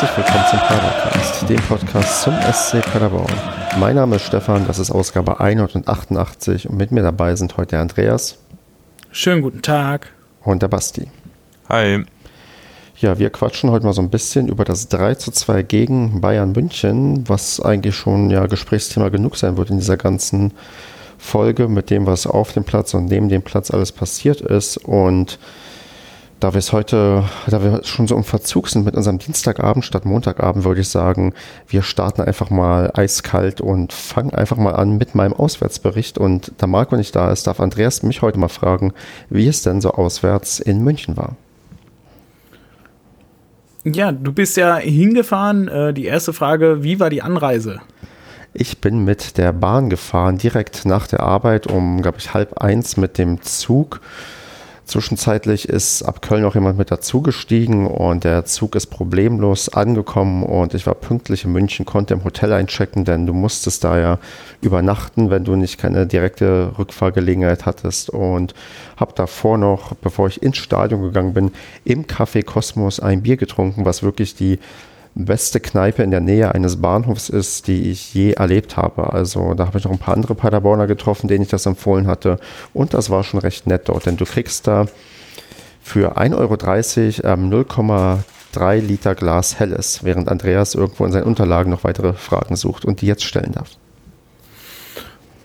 herzlich willkommen zum Padercast, dem Podcast zum SC Paderborn. Mein Name ist Stefan, das ist Ausgabe 188 und mit mir dabei sind heute der Andreas. Schönen guten Tag. Und der Basti. Hi. Ja, wir quatschen heute mal so ein bisschen über das 3 zu 2 gegen Bayern München, was eigentlich schon ja Gesprächsthema genug sein wird in dieser ganzen Folge mit dem, was auf dem Platz und neben dem Platz alles passiert ist. Und da wir es heute, da wir schon so im Verzug sind mit unserem Dienstagabend statt Montagabend, würde ich sagen, wir starten einfach mal eiskalt und fangen einfach mal an mit meinem Auswärtsbericht. Und da Marco nicht da ist, darf Andreas mich heute mal fragen, wie es denn so auswärts in München war. Ja, du bist ja hingefahren. Äh, die erste Frage, wie war die Anreise? Ich bin mit der Bahn gefahren, direkt nach der Arbeit um, glaube ich, halb eins mit dem Zug Zwischenzeitlich ist ab Köln noch jemand mit dazugestiegen und der Zug ist problemlos angekommen und ich war pünktlich in München, konnte im Hotel einchecken, denn du musstest da ja übernachten, wenn du nicht keine direkte Rückfahrgelegenheit hattest und habe davor noch, bevor ich ins Stadion gegangen bin, im Café Kosmos ein Bier getrunken, was wirklich die beste Kneipe in der Nähe eines Bahnhofs ist, die ich je erlebt habe. Also da habe ich noch ein paar andere Paderborner getroffen, denen ich das empfohlen hatte. Und das war schon recht nett dort, denn du kriegst da für 1,30 Euro ähm, 0,3 Liter Glas Helles, während Andreas irgendwo in seinen Unterlagen noch weitere Fragen sucht und die jetzt stellen darf.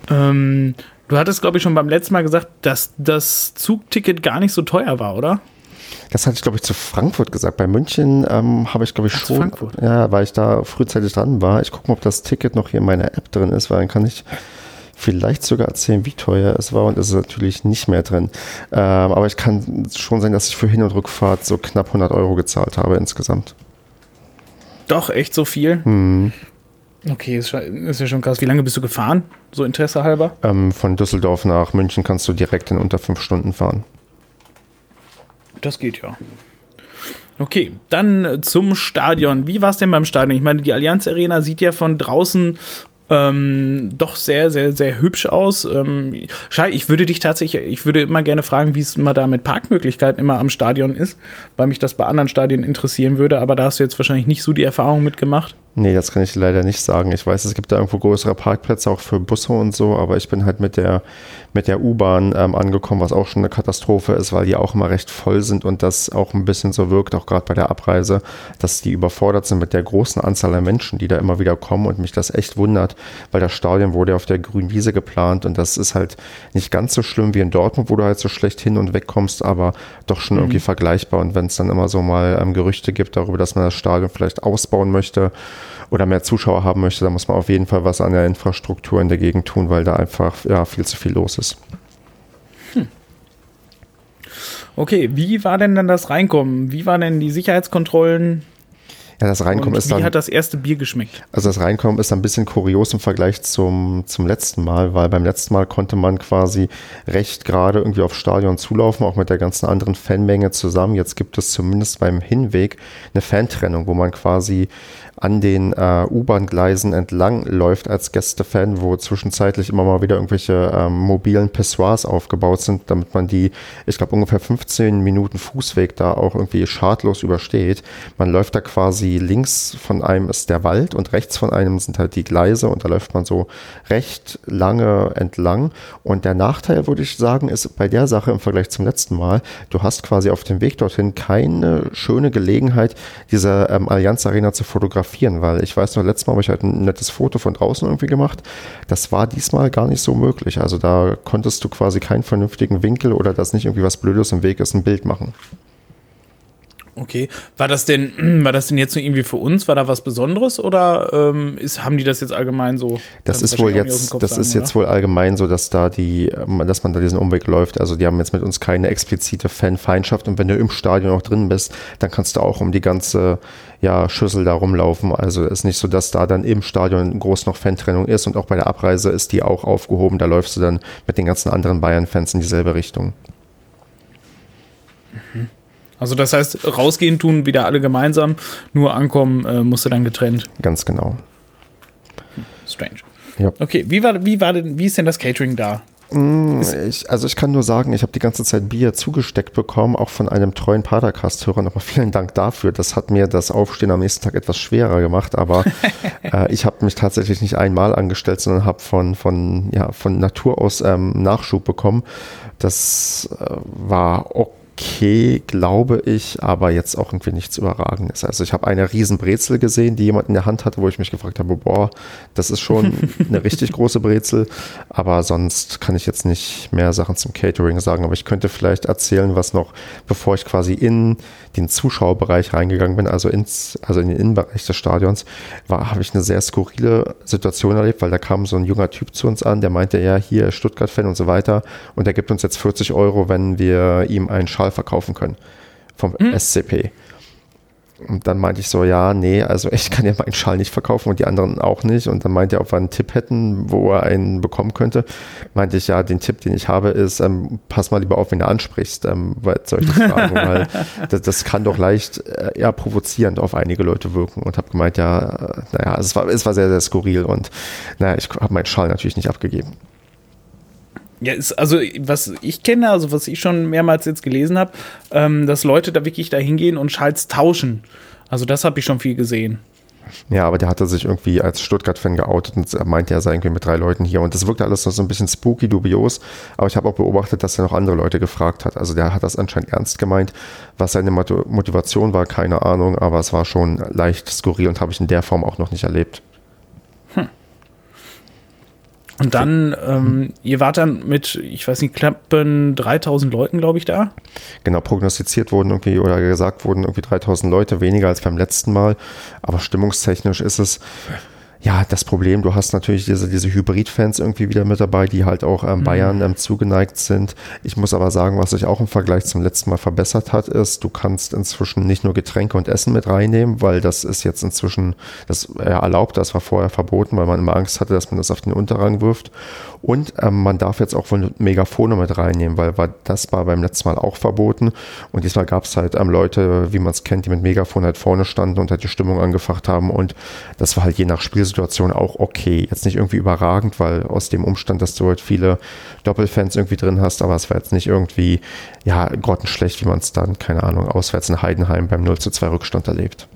Ähm, du hattest, glaube ich, schon beim letzten Mal gesagt, dass das Zugticket gar nicht so teuer war, oder? Das hatte ich, glaube ich, zu Frankfurt gesagt. Bei München ähm, habe ich, glaube ich, Ach, schon. Frankfurt. Ja, weil ich da frühzeitig dran war. Ich gucke mal, ob das Ticket noch hier in meiner App drin ist, weil dann kann ich vielleicht sogar erzählen, wie teuer es war und es ist natürlich nicht mehr drin. Ähm, aber ich kann schon sagen, dass ich für Hin- und Rückfahrt so knapp 100 Euro gezahlt habe insgesamt. Doch, echt so viel? Hm. Okay, ist, ist ja schon krass. Wie lange bist du gefahren? So Interesse halber? Ähm, von Düsseldorf nach München kannst du direkt in unter fünf Stunden fahren. Das geht ja. Okay, dann zum Stadion. Wie war es denn beim Stadion? Ich meine, die Allianz Arena sieht ja von draußen ähm, doch sehr, sehr, sehr hübsch aus. Ähm, ich würde dich tatsächlich, ich würde immer gerne fragen, wie es immer da mit Parkmöglichkeiten immer am Stadion ist, weil mich das bei anderen Stadien interessieren würde, aber da hast du jetzt wahrscheinlich nicht so die Erfahrung mitgemacht. Nee, das kann ich leider nicht sagen. Ich weiß, es gibt da irgendwo größere Parkplätze auch für Busse und so, aber ich bin halt mit der, mit der U-Bahn ähm, angekommen, was auch schon eine Katastrophe ist, weil die auch immer recht voll sind und das auch ein bisschen so wirkt, auch gerade bei der Abreise, dass die überfordert sind mit der großen Anzahl der Menschen, die da immer wieder kommen und mich das echt wundert, weil das Stadion wurde auf der grünen Wiese geplant und das ist halt nicht ganz so schlimm wie in Dortmund, wo du halt so schlecht hin und weg kommst, aber doch schon mhm. irgendwie vergleichbar und wenn es dann immer so mal ähm, Gerüchte gibt darüber, dass man das Stadion vielleicht ausbauen möchte, oder mehr Zuschauer haben möchte, dann muss man auf jeden Fall was an der Infrastruktur in der Gegend tun, weil da einfach ja, viel zu viel los ist. Hm. Okay, wie war denn dann das Reinkommen? Wie waren denn die Sicherheitskontrollen? Ja, das Reinkommen ist dann. Wie hat das erste Bier geschmeckt? Also das Reinkommen ist ein bisschen kurios im Vergleich zum, zum letzten Mal, weil beim letzten Mal konnte man quasi recht gerade irgendwie aufs Stadion zulaufen, auch mit der ganzen anderen Fanmenge zusammen. Jetzt gibt es zumindest beim Hinweg eine Fantrennung, wo man quasi an den äh, U-Bahn-Gleisen entlang läuft als Gästefan, wo zwischenzeitlich immer mal wieder irgendwelche ähm, mobilen Pissoirs aufgebaut sind, damit man die, ich glaube, ungefähr 15 Minuten Fußweg da auch irgendwie schadlos übersteht. Man läuft da quasi links von einem ist der Wald und rechts von einem sind halt die Gleise und da läuft man so recht lange entlang. Und der Nachteil, würde ich sagen, ist bei der Sache im Vergleich zum letzten Mal, du hast quasi auf dem Weg dorthin keine schöne Gelegenheit, diese ähm, Allianz Arena zu fotografieren, weil ich weiß noch, letztes Mal habe ich halt ein nettes Foto von draußen irgendwie gemacht. Das war diesmal gar nicht so möglich. Also da konntest du quasi keinen vernünftigen Winkel oder dass nicht irgendwie was Blödes im Weg ist, ein Bild machen. Okay. War das denn, war das denn jetzt nur irgendwie für uns? War da was Besonderes oder ähm, ist, haben die das jetzt allgemein so? Das ist wohl jetzt, das sagen, ist jetzt wohl allgemein so, dass da die, ähm, dass man da diesen Umweg läuft. Also die haben jetzt mit uns keine explizite Fanfeindschaft und wenn du im Stadion noch drin bist, dann kannst du auch um die ganze ja, Schüssel da rumlaufen. Also ist nicht so, dass da dann im Stadion groß noch Fantrennung ist und auch bei der Abreise ist die auch aufgehoben. Da läufst du dann mit den ganzen anderen Bayern-Fans in dieselbe Richtung. Mhm. Also das heißt, rausgehen tun wieder alle gemeinsam, nur ankommen äh, musste dann getrennt. Ganz genau. Strange. Ja. Okay, wie war, wie war denn, wie ist denn das Catering da? Mm, ich, also ich kann nur sagen, ich habe die ganze Zeit Bier zugesteckt bekommen, auch von einem treuen Padercast-Hörer. Nochmal vielen Dank dafür. Das hat mir das Aufstehen am nächsten Tag etwas schwerer gemacht, aber äh, ich habe mich tatsächlich nicht einmal angestellt, sondern habe von, von, ja, von Natur aus ähm, Nachschub bekommen. Das äh, war okay okay, glaube ich, aber jetzt auch irgendwie nichts Überragendes. Also ich habe eine riesen Brezel gesehen, die jemand in der Hand hatte, wo ich mich gefragt habe, boah, das ist schon eine richtig große Brezel, aber sonst kann ich jetzt nicht mehr Sachen zum Catering sagen, aber ich könnte vielleicht erzählen, was noch, bevor ich quasi in den Zuschauerbereich reingegangen bin, also ins, also in den Innenbereich des Stadions, war, habe ich eine sehr skurrile Situation erlebt, weil da kam so ein junger Typ zu uns an, der meinte, ja, hier Stuttgart-Fan und so weiter. Und der gibt uns jetzt 40 Euro, wenn wir ihm einen Schal verkaufen können vom hm. SCP. Und dann meinte ich so, ja, nee, also ich kann ja meinen Schal nicht verkaufen und die anderen auch nicht. Und dann meinte er, ob wir einen Tipp hätten, wo er einen bekommen könnte. Meinte ich, ja, den Tipp, den ich habe, ist, ähm, pass mal lieber auf, wenn du ansprichst, ähm, weil solche Fragen, weil das, das, kann doch leicht äh, eher provozierend auf einige Leute wirken. Und habe gemeint, ja, äh, naja, es war, es war sehr, sehr skurril und naja, ich habe meinen Schal natürlich nicht abgegeben. Ja, ist, also was ich kenne, also was ich schon mehrmals jetzt gelesen habe, ähm, dass Leute da wirklich da hingehen und Schals tauschen. Also das habe ich schon viel gesehen. Ja, aber der hatte sich irgendwie als Stuttgart-Fan geoutet und meinte, er sei irgendwie mit drei Leuten hier. Und das wirkte alles so ein bisschen spooky, dubios. Aber ich habe auch beobachtet, dass er noch andere Leute gefragt hat. Also der hat das anscheinend ernst gemeint. Was seine Motivation war, keine Ahnung. Aber es war schon leicht skurril und habe ich in der Form auch noch nicht erlebt. Und dann, ähm, ihr wart dann mit, ich weiß nicht, knappen 3000 Leuten, glaube ich, da? Genau, prognostiziert wurden irgendwie oder gesagt wurden irgendwie 3000 Leute, weniger als beim letzten Mal. Aber stimmungstechnisch ist es ja, das Problem, du hast natürlich diese, diese Hybrid-Fans irgendwie wieder mit dabei, die halt auch ähm, mhm. Bayern ähm, zugeneigt sind. Ich muss aber sagen, was sich auch im Vergleich zum letzten Mal verbessert hat, ist, du kannst inzwischen nicht nur Getränke und Essen mit reinnehmen, weil das ist jetzt inzwischen das äh, erlaubt, das war vorher verboten, weil man immer Angst hatte, dass man das auf den Unterrang wirft. Und ähm, man darf jetzt auch wohl Megafone mit reinnehmen, weil war, das war beim letzten Mal auch verboten. Und diesmal gab es halt ähm, Leute, wie man es kennt, die mit Megafon halt vorne standen und halt die Stimmung angefacht haben. Und das war halt je nach Spielsituation auch okay. Jetzt nicht irgendwie überragend, weil aus dem Umstand, dass du halt viele Doppelfans irgendwie drin hast, aber es war jetzt nicht irgendwie, ja, grottenschlecht, wie man es dann, keine Ahnung, auswärts in Heidenheim beim 0 zu 2 Rückstand erlebt.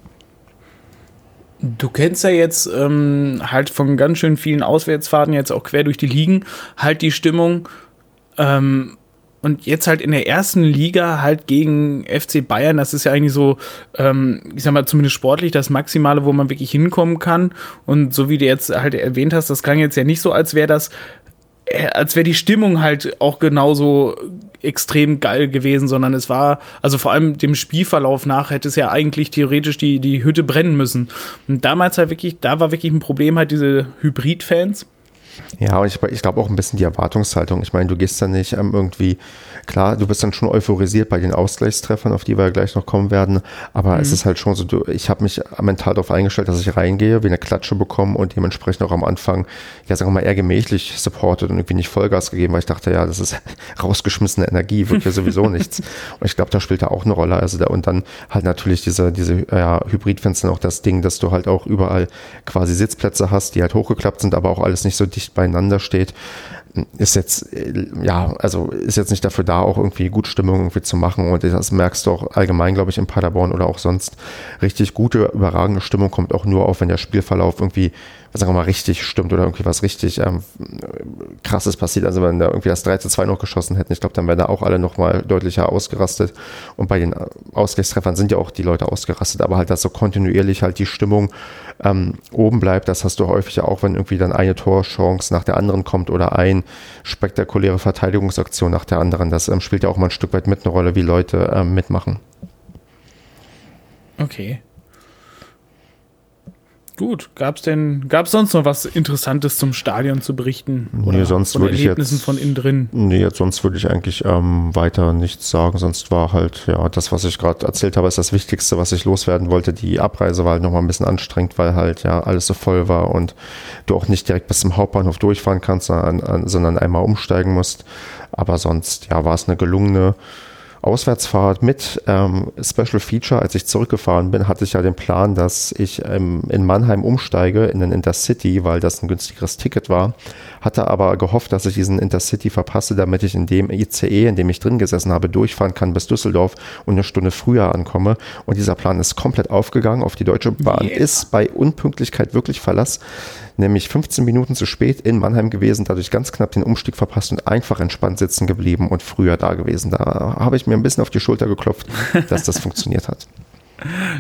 Du kennst ja jetzt ähm, halt von ganz schön vielen Auswärtsfahrten jetzt auch quer durch die Ligen halt die Stimmung. Ähm, und jetzt halt in der ersten Liga halt gegen FC Bayern, das ist ja eigentlich so, ähm, ich sag mal, zumindest sportlich das Maximale, wo man wirklich hinkommen kann. Und so wie du jetzt halt erwähnt hast, das klang jetzt ja nicht so, als wäre das äh, als wäre die Stimmung halt auch genauso extrem geil gewesen, sondern es war, also vor allem dem Spielverlauf nach hätte es ja eigentlich theoretisch die, die Hütte brennen müssen. Und damals halt wirklich, da war wirklich ein Problem halt diese Hybrid-Fans. Ja, und ich, ich glaube auch ein bisschen die Erwartungshaltung. Ich meine, du gehst da nicht ähm, irgendwie Klar, du bist dann schon euphorisiert bei den Ausgleichstreffern, auf die wir gleich noch kommen werden, aber mhm. es ist halt schon so, du, ich habe mich mental darauf eingestellt, dass ich reingehe, wie eine Klatsche bekomme und dementsprechend auch am Anfang, ja, sagen wir mal, eher gemächlich supportet und irgendwie nicht Vollgas gegeben, weil ich dachte, ja, das ist rausgeschmissene Energie, wird ja sowieso nichts. Und ich glaube, da spielt da auch eine Rolle. Also da, und dann halt natürlich diese, diese ja, Hybridfenster auch das Ding, dass du halt auch überall quasi Sitzplätze hast, die halt hochgeklappt sind, aber auch alles nicht so dicht beieinander steht ist jetzt, äh, ja, also ist jetzt nicht dafür da, auch irgendwie gut Stimmung irgendwie zu machen. Und das merkst du auch allgemein, glaube ich, in Paderborn oder auch sonst. Richtig gute, überragende Stimmung kommt auch nur auf, wenn der Spielverlauf irgendwie sagen wir mal, richtig stimmt oder irgendwie was richtig ähm, krasses passiert. Also wenn da irgendwie das 3 zu 2 noch geschossen hätten, ich glaube, dann wären da auch alle nochmal deutlicher ausgerastet. Und bei den Ausgleichstreffern sind ja auch die Leute ausgerastet, aber halt, dass so kontinuierlich halt die Stimmung ähm, oben bleibt, das hast du häufig auch, wenn irgendwie dann eine Torchance nach der anderen kommt oder ein spektakuläre Verteidigungsaktion nach der anderen. Das ähm, spielt ja auch mal ein Stück weit mit eine Rolle, wie Leute ähm, mitmachen. Okay. Gut, gab es denn, gab es sonst noch was Interessantes zum Stadion zu berichten? Oder nee, sonst würde ich jetzt, von innen drin? Nee, jetzt sonst würde ich eigentlich ähm, weiter nichts sagen. Sonst war halt, ja, das, was ich gerade erzählt habe, ist das Wichtigste, was ich loswerden wollte. Die Abreise war halt nochmal ein bisschen anstrengend, weil halt ja alles so voll war und du auch nicht direkt bis zum Hauptbahnhof durchfahren kannst, sondern, sondern einmal umsteigen musst. Aber sonst, ja, war es eine gelungene Auswärtsfahrt mit ähm, Special Feature, als ich zurückgefahren bin, hatte ich ja den Plan, dass ich ähm, in Mannheim umsteige in den Intercity, weil das ein günstigeres Ticket war. Hatte aber gehofft, dass ich diesen Intercity verpasse, damit ich in dem ICE, in dem ich drin gesessen habe, durchfahren kann bis Düsseldorf und eine Stunde früher ankomme. Und dieser Plan ist komplett aufgegangen. Auf die Deutsche Bahn yeah. ist bei Unpünktlichkeit wirklich Verlass nämlich 15 Minuten zu spät in Mannheim gewesen, dadurch ganz knapp den Umstieg verpasst und einfach entspannt sitzen geblieben und früher da gewesen. Da habe ich mir ein bisschen auf die Schulter geklopft, dass das funktioniert hat.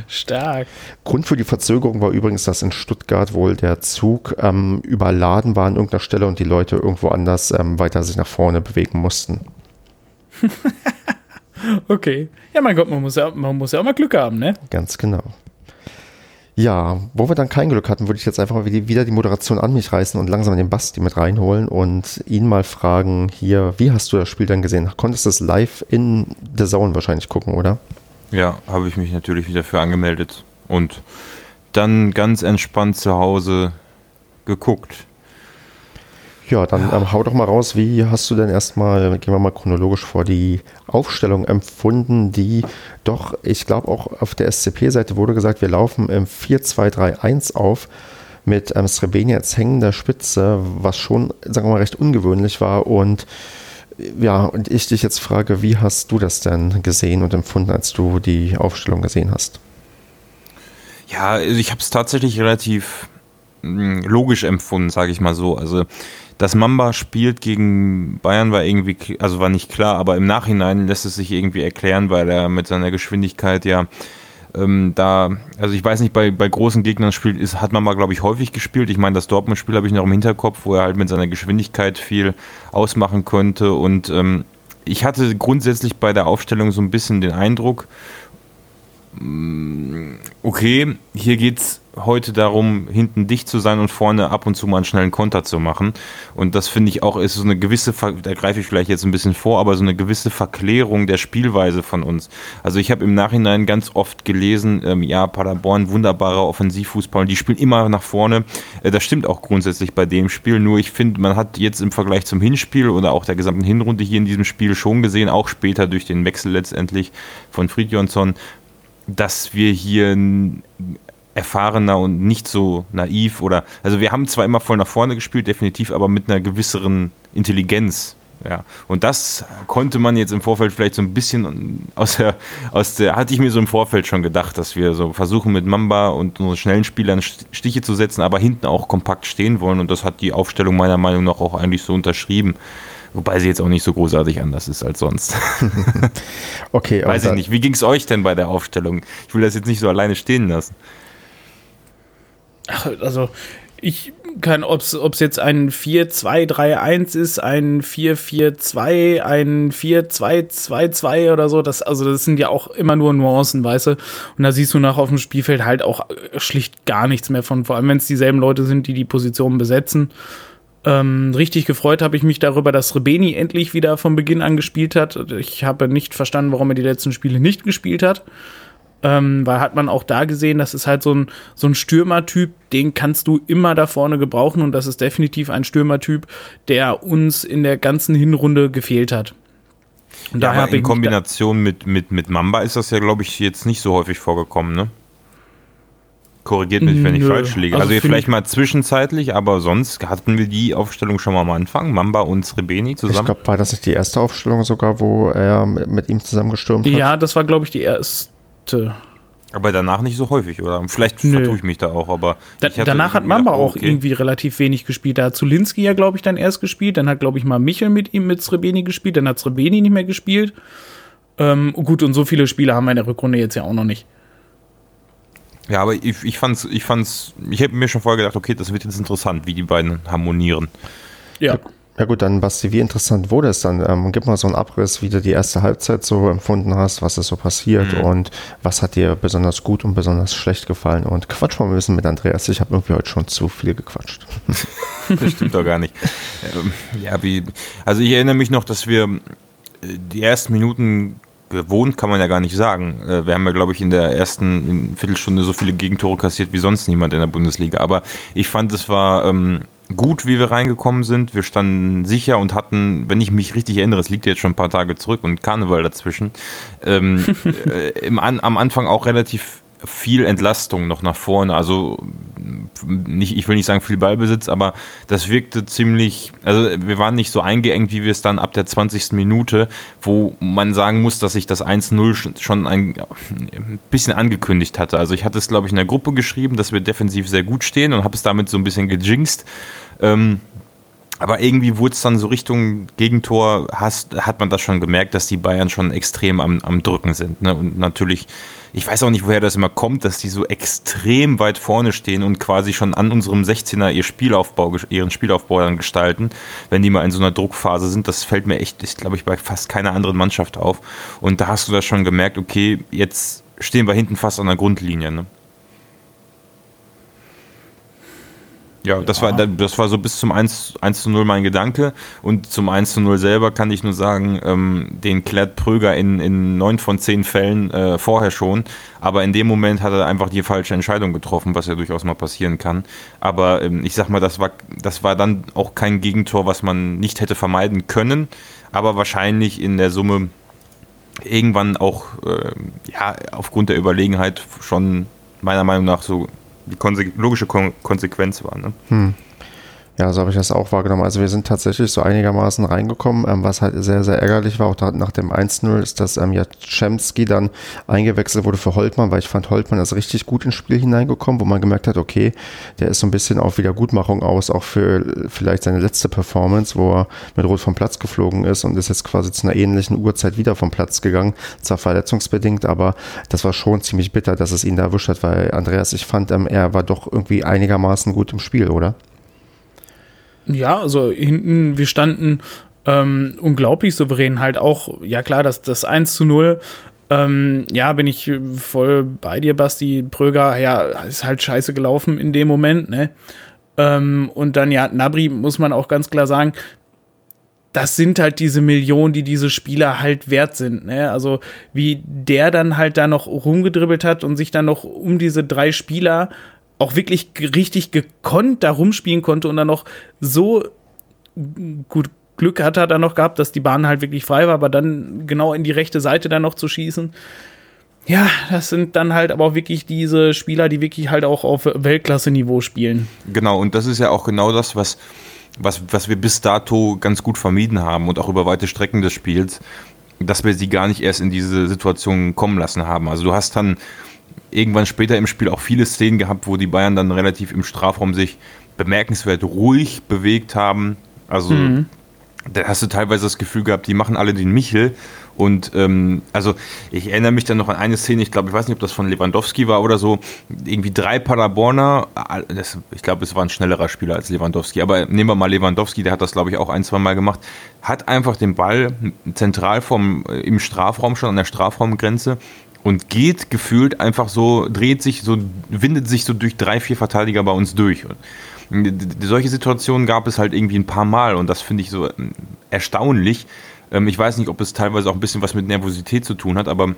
Stark. Grund für die Verzögerung war übrigens, dass in Stuttgart wohl der Zug ähm, überladen war an irgendeiner Stelle und die Leute irgendwo anders ähm, weiter sich nach vorne bewegen mussten. okay. Ja, mein Gott, man muss ja, man muss ja auch mal Glück haben, ne? Ganz genau. Ja, wo wir dann kein Glück hatten, würde ich jetzt einfach mal wieder die Moderation an mich reißen und langsam den Basti mit reinholen und ihn mal fragen, hier, wie hast du das Spiel dann gesehen? Konntest du es live in The Zone wahrscheinlich gucken, oder? Ja, habe ich mich natürlich wieder für angemeldet und dann ganz entspannt zu Hause geguckt. Ja, dann ähm, hau doch mal raus, wie hast du denn erstmal, gehen wir mal chronologisch vor, die Aufstellung empfunden, die doch, ich glaube auch auf der SCP-Seite wurde gesagt, wir laufen im 4-2-3-1 auf mit ähm, Srebenia als hängender Spitze, was schon, sagen wir mal, recht ungewöhnlich war und ja, und ich dich jetzt frage, wie hast du das denn gesehen und empfunden, als du die Aufstellung gesehen hast? Ja, also ich habe es tatsächlich relativ logisch empfunden, sage ich mal so. Also dass Mamba spielt gegen Bayern war irgendwie, also war nicht klar, aber im Nachhinein lässt es sich irgendwie erklären, weil er mit seiner Geschwindigkeit ja ähm, da, also ich weiß nicht, bei, bei großen Gegnern spielt, ist, hat Mamba, glaube ich, häufig gespielt. Ich meine, das Dortmund-Spiel habe ich noch im Hinterkopf, wo er halt mit seiner Geschwindigkeit viel ausmachen könnte. Und ähm, ich hatte grundsätzlich bei der Aufstellung so ein bisschen den Eindruck, mm, okay, hier geht's heute darum, hinten dicht zu sein und vorne ab und zu mal einen schnellen Konter zu machen. Und das finde ich auch, ist so eine gewisse, da greife ich vielleicht jetzt ein bisschen vor, aber so eine gewisse Verklärung der Spielweise von uns. Also ich habe im Nachhinein ganz oft gelesen, ähm, ja, Paderborn, wunderbarer Offensivfußball, die spielen immer nach vorne. Äh, das stimmt auch grundsätzlich bei dem Spiel, nur ich finde, man hat jetzt im Vergleich zum Hinspiel oder auch der gesamten Hinrunde hier in diesem Spiel schon gesehen, auch später durch den Wechsel letztendlich von Fridjonsson, dass wir hier erfahrener und nicht so naiv oder also wir haben zwar immer voll nach vorne gespielt, definitiv, aber mit einer gewisseren Intelligenz. Ja, und das konnte man jetzt im Vorfeld vielleicht so ein bisschen aus der, aus der, hatte ich mir so im Vorfeld schon gedacht, dass wir so versuchen mit Mamba und unseren schnellen Spielern Stiche zu setzen, aber hinten auch kompakt stehen wollen und das hat die Aufstellung meiner Meinung nach auch eigentlich so unterschrieben. Wobei sie jetzt auch nicht so großartig anders ist als sonst. okay, Weiß ich nicht. Wie ging es euch denn bei der Aufstellung? Ich will das jetzt nicht so alleine stehen lassen. Ach, also ich kann, ob es jetzt ein 4-2-3-1 ist, ein 4-4-2, ein 4-2-2-2 oder so, das, also das sind ja auch immer nur Nuancen, weißt du? Und da siehst du nach auf dem Spielfeld halt auch äh, schlicht gar nichts mehr von, vor allem wenn es dieselben Leute sind, die die Positionen besetzen. Ähm, richtig gefreut habe ich mich darüber, dass Rebeni endlich wieder von Beginn an gespielt hat. Ich habe nicht verstanden, warum er die letzten Spiele nicht gespielt hat. Ähm, weil hat man auch da gesehen, das ist halt so ein, so ein Stürmertyp, den kannst du immer da vorne gebrauchen und das ist definitiv ein Stürmertyp, der uns in der ganzen Hinrunde gefehlt hat. Und ja, aber in Kombination mit, mit, mit Mamba ist das ja, glaube ich, jetzt nicht so häufig vorgekommen, ne? Korrigiert mich, wenn ich Nö. falsch liege. Also, also vielleicht mal zwischenzeitlich, aber sonst hatten wir die Aufstellung schon mal am Anfang, Mamba und Srebeni zusammen. Ich glaube, war das nicht die erste Aufstellung sogar, wo er mit, mit ihm zusammengestürmt hat? Ja, das war, glaube ich, die erste hatte. Aber danach nicht so häufig, oder? Vielleicht Nö. vertue ich mich da auch, aber. Da, danach hat Mamba auch okay. irgendwie relativ wenig gespielt. Da hat Zulinski ja, glaube ich, dann erst gespielt. Dann hat, glaube ich, mal Michel mit ihm mit Srebeni gespielt. Dann hat Srebeni nicht mehr gespielt. Ähm, gut, und so viele Spiele haben wir in der Rückrunde jetzt ja auch noch nicht. Ja, aber ich, ich fand's, ich fand's, ich habe mir schon vorher gedacht, okay, das wird jetzt interessant, wie die beiden harmonieren. Ja. Ja gut, dann Basti, wie interessant wurde es dann? Ähm, gib mal so einen Abriss, wie du die erste Halbzeit so empfunden hast, was ist so passiert mhm. und was hat dir besonders gut und besonders schlecht gefallen und quatsch mal ein bisschen mit Andreas. Ich habe irgendwie heute schon zu viel gequatscht. das stimmt doch gar nicht. Ähm, ja, wie, also ich erinnere mich noch, dass wir äh, die ersten Minuten gewohnt kann man ja gar nicht sagen. Äh, wir haben ja, glaube ich, in der ersten Viertelstunde so viele Gegentore kassiert wie sonst niemand in der Bundesliga. Aber ich fand, es war ähm, gut, wie wir reingekommen sind. Wir standen sicher und hatten, wenn ich mich richtig erinnere, es liegt jetzt schon ein paar Tage zurück und Karneval dazwischen, ähm, äh, im, an, am Anfang auch relativ viel Entlastung noch nach vorne. Also nicht, ich will nicht sagen viel Ballbesitz, aber das wirkte ziemlich, also wir waren nicht so eingeengt, wie wir es dann ab der 20. Minute, wo man sagen muss, dass sich das 1-0 schon ein, ein, bisschen angekündigt hatte. Also ich hatte es, glaube ich, in der Gruppe geschrieben, dass wir defensiv sehr gut stehen und habe es damit so ein bisschen gejinxt. Ähm, aber irgendwie wurde es dann so Richtung Gegentor, hast, hat man das schon gemerkt, dass die Bayern schon extrem am, am Drücken sind. Ne? Und natürlich ich weiß auch nicht, woher das immer kommt, dass die so extrem weit vorne stehen und quasi schon an unserem 16er ihr Spielaufbau, ihren Spielaufbau dann gestalten, wenn die mal in so einer Druckphase sind. Das fällt mir echt, glaube ich, bei fast keiner anderen Mannschaft auf. Und da hast du das schon gemerkt, okay, jetzt stehen wir hinten fast an der Grundlinie. Ne? Ja, das, ja. War, das war so bis zum 1, 1 zu 0 mein Gedanke. Und zum 1 zu 0 selber kann ich nur sagen, ähm, den klärt Pröger in, in 9 von 10 Fällen äh, vorher schon. Aber in dem Moment hat er einfach die falsche Entscheidung getroffen, was ja durchaus mal passieren kann. Aber ähm, ich sag mal, das war, das war dann auch kein Gegentor, was man nicht hätte vermeiden können. Aber wahrscheinlich in der Summe irgendwann auch äh, ja, aufgrund der Überlegenheit schon meiner Meinung nach so die konse logische Kon Konsequenz war. Ne? Hm. Ja, so habe ich das auch wahrgenommen. Also wir sind tatsächlich so einigermaßen reingekommen, ähm, was halt sehr, sehr ärgerlich war. Auch nach dem 1-0 ist, dass ähm, Jaczemski dann eingewechselt wurde für Holtmann, weil ich fand, Holtmann ist richtig gut ins Spiel hineingekommen, wo man gemerkt hat, okay, der ist so ein bisschen auf Wiedergutmachung aus, auch für vielleicht seine letzte Performance, wo er mit Rot vom Platz geflogen ist und ist jetzt quasi zu einer ähnlichen Uhrzeit wieder vom Platz gegangen, zwar verletzungsbedingt, aber das war schon ziemlich bitter, dass es ihn da erwischt hat, weil Andreas, ich fand, ähm, er war doch irgendwie einigermaßen gut im Spiel, oder? Ja, also hinten, wir standen ähm, unglaublich souverän halt auch, ja klar, das, das 1 zu 0 ähm, ja, bin ich voll bei dir, Basti. Pröger, ja, ist halt scheiße gelaufen in dem Moment, ne? Ähm, und dann, ja, Nabri muss man auch ganz klar sagen, das sind halt diese Millionen, die diese Spieler halt wert sind, ne? Also, wie der dann halt da noch rumgedribbelt hat und sich dann noch um diese drei Spieler auch wirklich richtig gekonnt da rumspielen konnte und dann noch so gut Glück hat er dann noch gehabt, dass die Bahn halt wirklich frei war, aber dann genau in die rechte Seite dann noch zu schießen. Ja, das sind dann halt aber auch wirklich diese Spieler, die wirklich halt auch auf Weltklasse-Niveau spielen. Genau, und das ist ja auch genau das, was, was, was wir bis dato ganz gut vermieden haben und auch über weite Strecken des Spiels, dass wir sie gar nicht erst in diese Situation kommen lassen haben. Also du hast dann irgendwann später im Spiel auch viele Szenen gehabt, wo die Bayern dann relativ im Strafraum sich bemerkenswert ruhig bewegt haben. Also mhm. da hast du teilweise das Gefühl gehabt, die machen alle den Michel. Und ähm, also ich erinnere mich dann noch an eine Szene, ich glaube, ich weiß nicht, ob das von Lewandowski war oder so, irgendwie drei Paderborner, das, ich glaube, es war ein schnellerer Spieler als Lewandowski, aber nehmen wir mal Lewandowski, der hat das, glaube ich, auch ein, zwei Mal gemacht, hat einfach den Ball zentral vom, im Strafraum schon an der Strafraumgrenze und geht gefühlt einfach so, dreht sich so, windet sich so durch drei, vier Verteidiger bei uns durch. Und solche Situationen gab es halt irgendwie ein paar Mal und das finde ich so ähm, erstaunlich. Ähm, ich weiß nicht, ob es teilweise auch ein bisschen was mit Nervosität zu tun hat, aber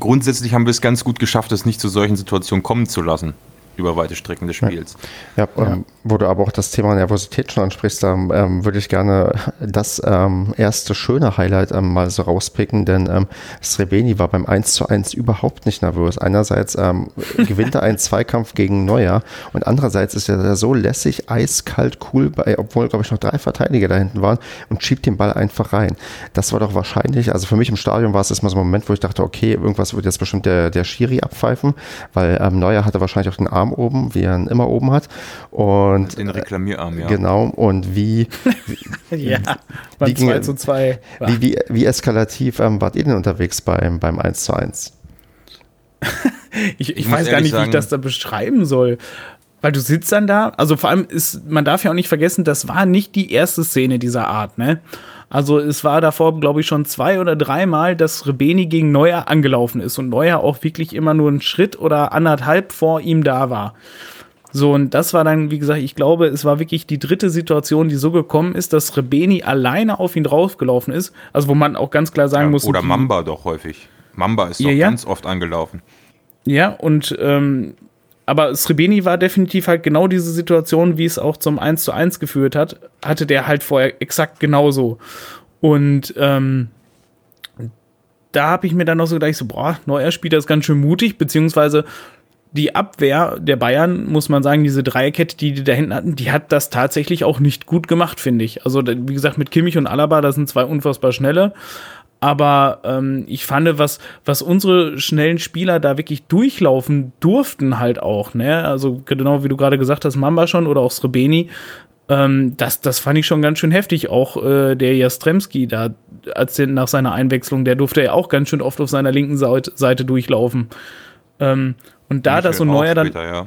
grundsätzlich haben wir es ganz gut geschafft, es nicht zu solchen Situationen kommen zu lassen über weite Strecken des Spiels. Ja, ja, ähm, wo du aber auch das Thema Nervosität schon ansprichst, da ähm, würde ich gerne das ähm, erste schöne Highlight ähm, mal so rauspicken, denn ähm, Srebeni war beim 1 zu 1 überhaupt nicht nervös. Einerseits ähm, gewinnt er einen Zweikampf gegen Neuer und andererseits ist er so lässig, eiskalt, cool, bei, obwohl, glaube ich, noch drei Verteidiger da hinten waren und schiebt den Ball einfach rein. Das war doch wahrscheinlich, also für mich im Stadion war es erstmal so ein Moment, wo ich dachte, okay, irgendwas wird jetzt bestimmt der, der Schiri abpfeifen, weil ähm, Neuer hatte wahrscheinlich auch den Arm Arm oben, wie er ihn immer oben hat. Und den Reklamierarm, ja. Genau. Und wie, wie ja, beim wie, 2 zu 2. Wie, wie, wie eskalativ ähm, wart ihr denn unterwegs beim, beim 1 zu 1? ich, ich, ich weiß gar nicht, sagen, wie ich das da beschreiben soll. Weil du sitzt dann da, also vor allem ist, man darf ja auch nicht vergessen, das war nicht die erste Szene dieser Art, ne? Also es war davor, glaube ich, schon zwei oder dreimal, dass Rebeni gegen Neuer angelaufen ist und Neuer auch wirklich immer nur einen Schritt oder anderthalb vor ihm da war. So, und das war dann, wie gesagt, ich glaube, es war wirklich die dritte Situation, die so gekommen ist, dass Rebeni alleine auf ihn draufgelaufen ist. Also, wo man auch ganz klar sagen ja, muss. Oder Mamba doch häufig. Mamba ist doch ja, ganz oft angelaufen. Ja, und ähm, aber Srebeni war definitiv halt genau diese Situation, wie es auch zum 1 zu 1 geführt hat, hatte der halt vorher exakt genauso. Und ähm, da habe ich mir dann noch so gedacht, so, boah, Neuer spielt das ganz schön mutig, beziehungsweise die Abwehr der Bayern, muss man sagen, diese Dreierkette, die die da hinten hatten, die hat das tatsächlich auch nicht gut gemacht, finde ich. Also, wie gesagt, mit Kimmich und Alaba, das sind zwei unfassbar schnelle. Aber ähm, ich fand, was, was unsere schnellen Spieler da wirklich durchlaufen durften, halt auch, ne? Also, genau wie du gerade gesagt hast, Mamba schon oder auch Srebeni, ähm, das, das fand ich schon ganz schön heftig. Auch äh, der Jastremski da, als der, nach seiner Einwechslung, der durfte ja auch ganz schön oft auf seiner linken Seite, durchlaufen. Ähm, und da das so ein neuer dann. Später, ja.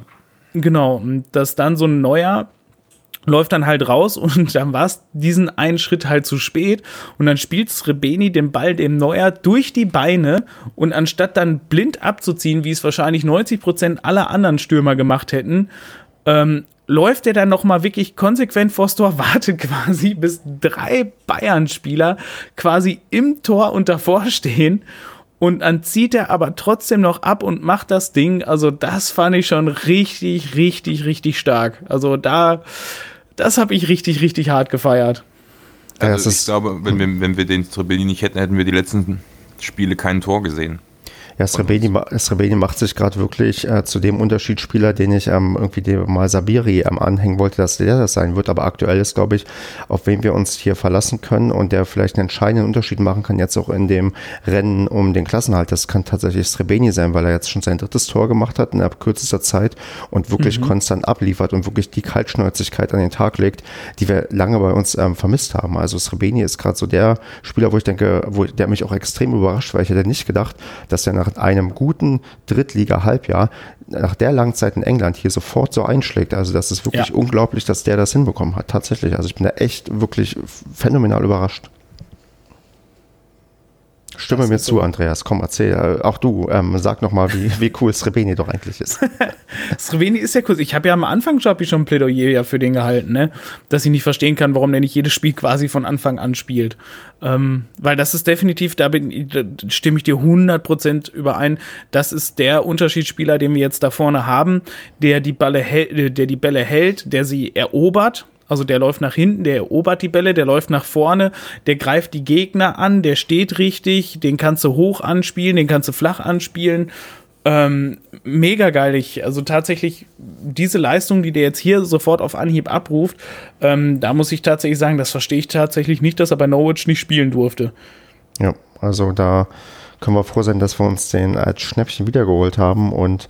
Genau, dass dann so ein neuer läuft dann halt raus und dann war es diesen einen Schritt halt zu spät. Und dann spielt Srebeni den Ball dem Neuer durch die Beine. Und anstatt dann blind abzuziehen, wie es wahrscheinlich 90 Prozent aller anderen Stürmer gemacht hätten, ähm, läuft er dann nochmal wirklich konsequent vors Tor, wartet quasi, bis drei Bayern-Spieler quasi im Tor und davor stehen und dann zieht er aber trotzdem noch ab und macht das Ding. Also das fand ich schon richtig, richtig, richtig stark. Also da, das habe ich richtig, richtig hart gefeiert. Also ich glaube, wenn wir, wenn wir den Trebelli nicht hätten, hätten wir die letzten Spiele kein Tor gesehen. Ja, Srebeni, Srebeni macht sich gerade wirklich äh, zu dem Unterschiedsspieler, den ich ähm, irgendwie dem mal Sabiri ähm, anhängen wollte, dass der das sein wird. Aber aktuell ist, glaube ich, auf wen wir uns hier verlassen können und der vielleicht einen entscheidenden Unterschied machen kann, jetzt auch in dem Rennen um den Klassenhalt. Das kann tatsächlich Srebeni sein, weil er jetzt schon sein drittes Tor gemacht hat in kürzester Zeit und wirklich mhm. konstant abliefert und wirklich die Kaltschnäuzigkeit an den Tag legt, die wir lange bei uns ähm, vermisst haben. Also Srebeni ist gerade so der Spieler, wo ich denke, wo der mich auch extrem überrascht, weil ich hätte nicht gedacht, dass er nach nach einem guten Drittliga-Halbjahr nach der Langzeit in England hier sofort so einschlägt. Also das ist wirklich ja. unglaublich, dass der das hinbekommen hat, tatsächlich. Also ich bin da echt wirklich phänomenal überrascht. Stimme mir zu, so. Andreas. Komm, erzähl. Äh, auch du, ähm, sag nochmal, wie, wie cool Srebeni doch eigentlich ist. Srebeni ist ja cool. Ich habe ja am Anfang schon, schon ein Plädoyer ja für den gehalten, ne? dass ich nicht verstehen kann, warum der nicht jedes Spiel quasi von Anfang an spielt. Ähm, weil das ist definitiv, da, bin, da stimme ich dir 100% überein, das ist der Unterschiedsspieler, den wir jetzt da vorne haben, der die, Balle der die Bälle hält, der sie erobert also der läuft nach hinten, der erobert die Bälle, der läuft nach vorne, der greift die Gegner an, der steht richtig, den kannst du hoch anspielen, den kannst du flach anspielen. Ähm, mega geil. Ich, also tatsächlich, diese Leistung, die der jetzt hier sofort auf Anhieb abruft, ähm, da muss ich tatsächlich sagen, das verstehe ich tatsächlich nicht, dass er bei Norwich nicht spielen durfte. Ja, also da können wir froh sein, dass wir uns den als Schnäppchen wiedergeholt haben und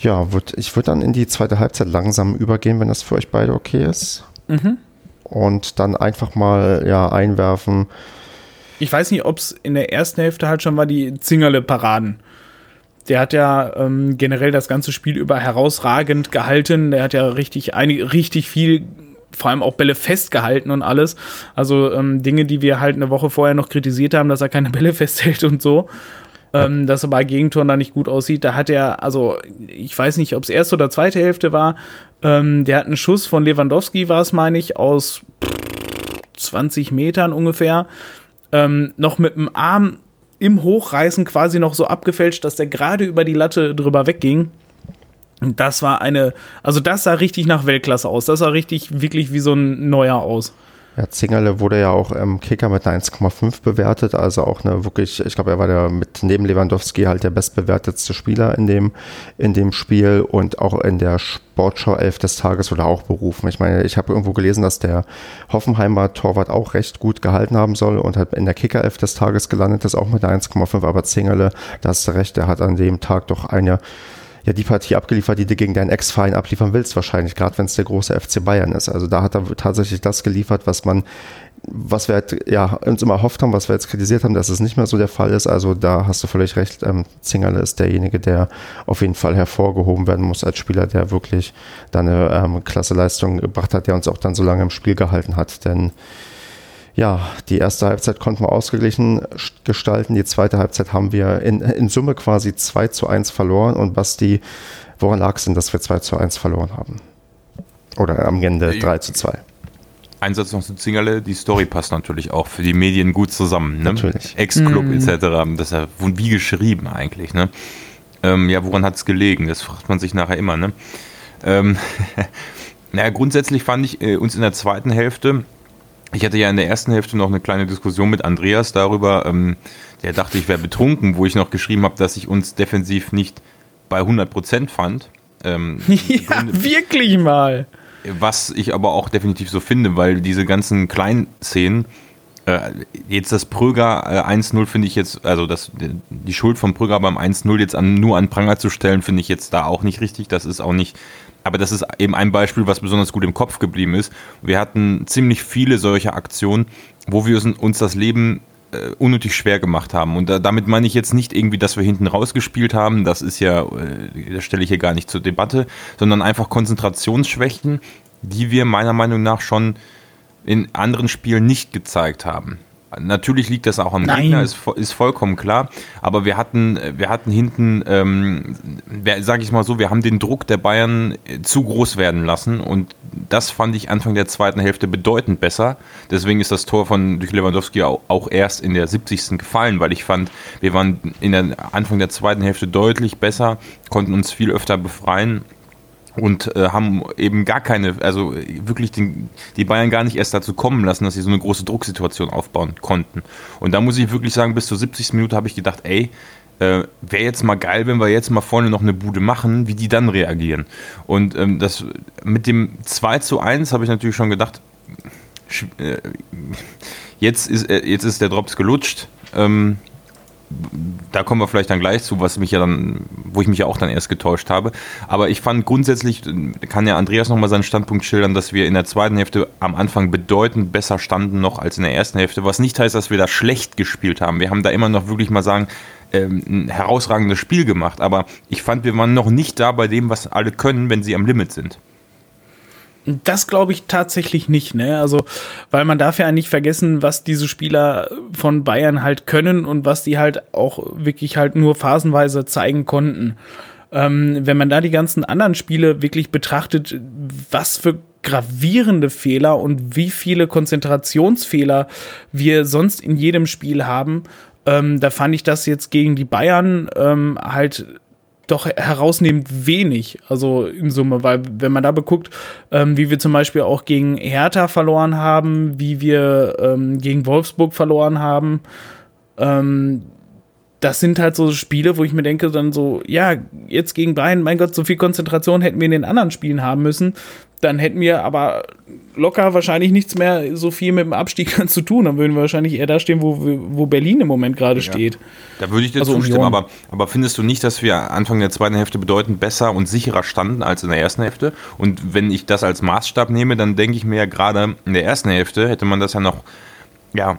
ja, würd, ich würde dann in die zweite Halbzeit langsam übergehen, wenn das für euch beide okay ist. Mhm. Und dann einfach mal ja, einwerfen. Ich weiß nicht, ob es in der ersten Hälfte halt schon war, die Zingerle-Paraden. Der hat ja ähm, generell das ganze Spiel über herausragend gehalten. Der hat ja richtig, einig, richtig viel, vor allem auch Bälle festgehalten und alles. Also ähm, Dinge, die wir halt eine Woche vorher noch kritisiert haben, dass er keine Bälle festhält und so ähm, dass er bei Gegentoren da nicht gut aussieht. Da hat er, also ich weiß nicht, ob es erste oder zweite Hälfte war, ähm, der hat einen Schuss von Lewandowski, war es, meine ich, aus 20 Metern ungefähr, ähm, noch mit dem Arm im Hochreißen quasi noch so abgefälscht, dass der gerade über die Latte drüber wegging. Und das war eine, also das sah richtig nach Weltklasse aus. Das sah richtig, wirklich wie so ein neuer aus. Ja, Zingerle wurde ja auch im Kicker mit einer 1,5 bewertet, also auch eine wirklich, ich glaube, er war der mit neben Lewandowski halt der bestbewertetste Spieler in dem, in dem Spiel und auch in der Sportschau 11 des Tages wurde auch berufen. Ich meine, ich habe irgendwo gelesen, dass der Hoffenheimer Torwart auch recht gut gehalten haben soll und hat in der Kicker 11 des Tages gelandet ist, auch mit einer 1,5, aber Zingerle, da hast du recht, der hat an dem Tag doch eine ja die Partie abgeliefert, die du gegen deinen Ex-Verein abliefern willst, wahrscheinlich, gerade wenn es der große FC Bayern ist. Also da hat er tatsächlich das geliefert, was man, was wir halt, ja, uns immer erhofft haben, was wir jetzt kritisiert haben, dass es nicht mehr so der Fall ist. Also da hast du völlig recht. Ähm, Zingerle ist derjenige, der auf jeden Fall hervorgehoben werden muss als Spieler, der wirklich da eine ähm, klasse Leistung gebracht hat, der uns auch dann so lange im Spiel gehalten hat. Denn ja, die erste Halbzeit konnten wir ausgeglichen gestalten. Die zweite Halbzeit haben wir in, in Summe quasi 2 zu 1 verloren. Und Basti, woran lag es denn, dass wir 2 zu 1 verloren haben? Oder am Ende 3 zu 2? Einsatz noch zu Zingerle, die Story passt natürlich auch für die Medien gut zusammen. Ne? Natürlich. Ex-Club mhm. etc. Das ist ja wie geschrieben eigentlich. Ne? Ähm, ja, woran hat es gelegen? Das fragt man sich nachher immer, ne? Ähm, naja, grundsätzlich fand ich äh, uns in der zweiten Hälfte, ich hatte ja in der ersten Hälfte noch eine kleine Diskussion mit Andreas darüber, ähm, der dachte, ich wäre betrunken, wo ich noch geschrieben habe, dass ich uns defensiv nicht bei 100% fand. Ähm, ja, wirklich mal. Was ich aber auch definitiv so finde, weil diese ganzen kleinen Szenen, äh, jetzt das Pröger äh, 1-0 finde ich jetzt, also das, die Schuld von Pröger beim 1-0 jetzt an, nur an Pranger zu stellen, finde ich jetzt da auch nicht richtig. Das ist auch nicht, aber das ist eben ein Beispiel, was besonders gut im Kopf geblieben ist. Wir hatten ziemlich viele solcher Aktionen, wo wir uns das Leben äh, unnötig schwer gemacht haben. Und da, damit meine ich jetzt nicht irgendwie, dass wir hinten rausgespielt haben, das ist ja, äh, das stelle ich hier gar nicht zur Debatte, sondern einfach Konzentrationsschwächen, die wir meiner Meinung nach schon in anderen Spielen nicht gezeigt haben. Natürlich liegt das auch am Nein. Gegner, ist, ist vollkommen klar. Aber wir hatten, wir hatten hinten, ähm, sage ich mal so, wir haben den Druck der Bayern äh, zu groß werden lassen. Und das fand ich Anfang der zweiten Hälfte bedeutend besser. Deswegen ist das Tor von durch Lewandowski auch, auch erst in der 70. gefallen, weil ich fand, wir waren in der Anfang der zweiten Hälfte deutlich besser, konnten uns viel öfter befreien und äh, haben eben gar keine, also wirklich den, die Bayern gar nicht erst dazu kommen lassen, dass sie so eine große Drucksituation aufbauen konnten. Und da muss ich wirklich sagen, bis zur 70. Minute habe ich gedacht, ey, äh, wäre jetzt mal geil, wenn wir jetzt mal vorne noch eine Bude machen, wie die dann reagieren. Und ähm, das mit dem 2 zu 1 habe ich natürlich schon gedacht, äh, jetzt, ist, äh, jetzt ist der Drops gelutscht. Ähm, da kommen wir vielleicht dann gleich zu, was mich ja dann, wo ich mich ja auch dann erst getäuscht habe. Aber ich fand grundsätzlich, kann ja Andreas nochmal seinen Standpunkt schildern, dass wir in der zweiten Hälfte am Anfang bedeutend besser standen noch als in der ersten Hälfte, was nicht heißt, dass wir da schlecht gespielt haben. Wir haben da immer noch wirklich mal sagen, ähm, ein herausragendes Spiel gemacht, aber ich fand, wir waren noch nicht da bei dem, was alle können, wenn sie am Limit sind. Das glaube ich tatsächlich nicht, ne? Also, weil man darf ja nicht vergessen, was diese Spieler von Bayern halt können und was die halt auch wirklich halt nur phasenweise zeigen konnten. Ähm, wenn man da die ganzen anderen Spiele wirklich betrachtet, was für gravierende Fehler und wie viele Konzentrationsfehler wir sonst in jedem Spiel haben, ähm, da fand ich das jetzt gegen die Bayern ähm, halt doch herausnehmend wenig, also in Summe, weil wenn man da beguckt, ähm, wie wir zum Beispiel auch gegen Hertha verloren haben, wie wir ähm, gegen Wolfsburg verloren haben, ähm, das sind halt so Spiele, wo ich mir denke, dann so, ja, jetzt gegen Bayern, mein Gott, so viel Konzentration hätten wir in den anderen Spielen haben müssen. Dann hätten wir aber locker wahrscheinlich nichts mehr so viel mit dem Abstieg zu tun. Dann würden wir wahrscheinlich eher da stehen, wo, wo Berlin im Moment gerade ja. steht. Da würde ich dir also zustimmen, aber, aber findest du nicht, dass wir Anfang der zweiten Hälfte bedeutend besser und sicherer standen als in der ersten Hälfte? Und wenn ich das als Maßstab nehme, dann denke ich mir ja gerade in der ersten Hälfte hätte man das ja noch ja,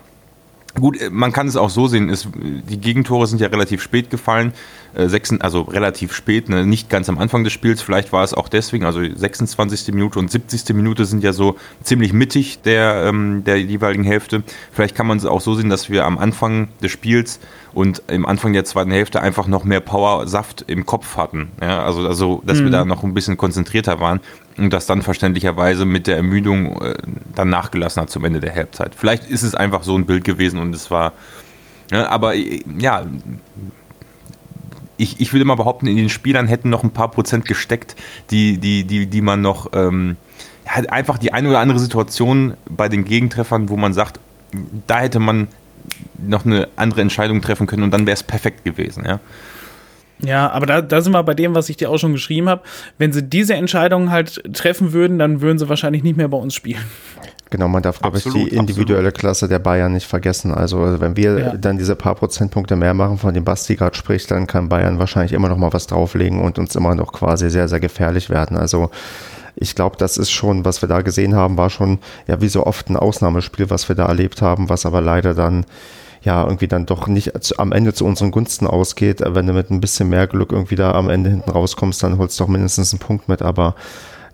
Gut, äh, man kann es auch so sehen, es, die Gegentore sind ja relativ spät gefallen, äh, sechs, also relativ spät, ne, nicht ganz am Anfang des Spiels, vielleicht war es auch deswegen, also 26. Minute und 70. Minute sind ja so ziemlich mittig der, ähm, der jeweiligen Hälfte. Vielleicht kann man es auch so sehen, dass wir am Anfang des Spiels und im Anfang der zweiten Hälfte einfach noch mehr Power, Saft im Kopf hatten. Ja, also, also dass mhm. wir da noch ein bisschen konzentrierter waren und das dann verständlicherweise mit der Ermüdung äh, dann nachgelassen hat zum Ende der Halbzeit. Vielleicht ist es einfach so ein Bild gewesen und es war, ja, aber äh, ja, ich, ich würde mal behaupten, in den Spielern hätten noch ein paar Prozent gesteckt, die, die, die, die man noch, ähm, ja, einfach die eine oder andere Situation bei den Gegentreffern, wo man sagt, da hätte man noch eine andere Entscheidung treffen können und dann wäre es perfekt gewesen, ja. Ja, aber da, da sind wir bei dem, was ich dir auch schon geschrieben habe. Wenn sie diese Entscheidung halt treffen würden, dann würden sie wahrscheinlich nicht mehr bei uns spielen. Genau, man darf, glaube ich, die individuelle absolut. Klasse der Bayern nicht vergessen. Also wenn wir ja. dann diese paar Prozentpunkte mehr machen, von dem Basti gerade spricht, dann kann Bayern wahrscheinlich immer noch mal was drauflegen und uns immer noch quasi sehr, sehr gefährlich werden. Also ich glaube, das ist schon, was wir da gesehen haben, war schon ja wie so oft ein Ausnahmespiel, was wir da erlebt haben, was aber leider dann ja irgendwie dann doch nicht am Ende zu unseren Gunsten ausgeht. Wenn du mit ein bisschen mehr Glück irgendwie da am Ende hinten rauskommst, dann holst du doch mindestens einen Punkt mit. Aber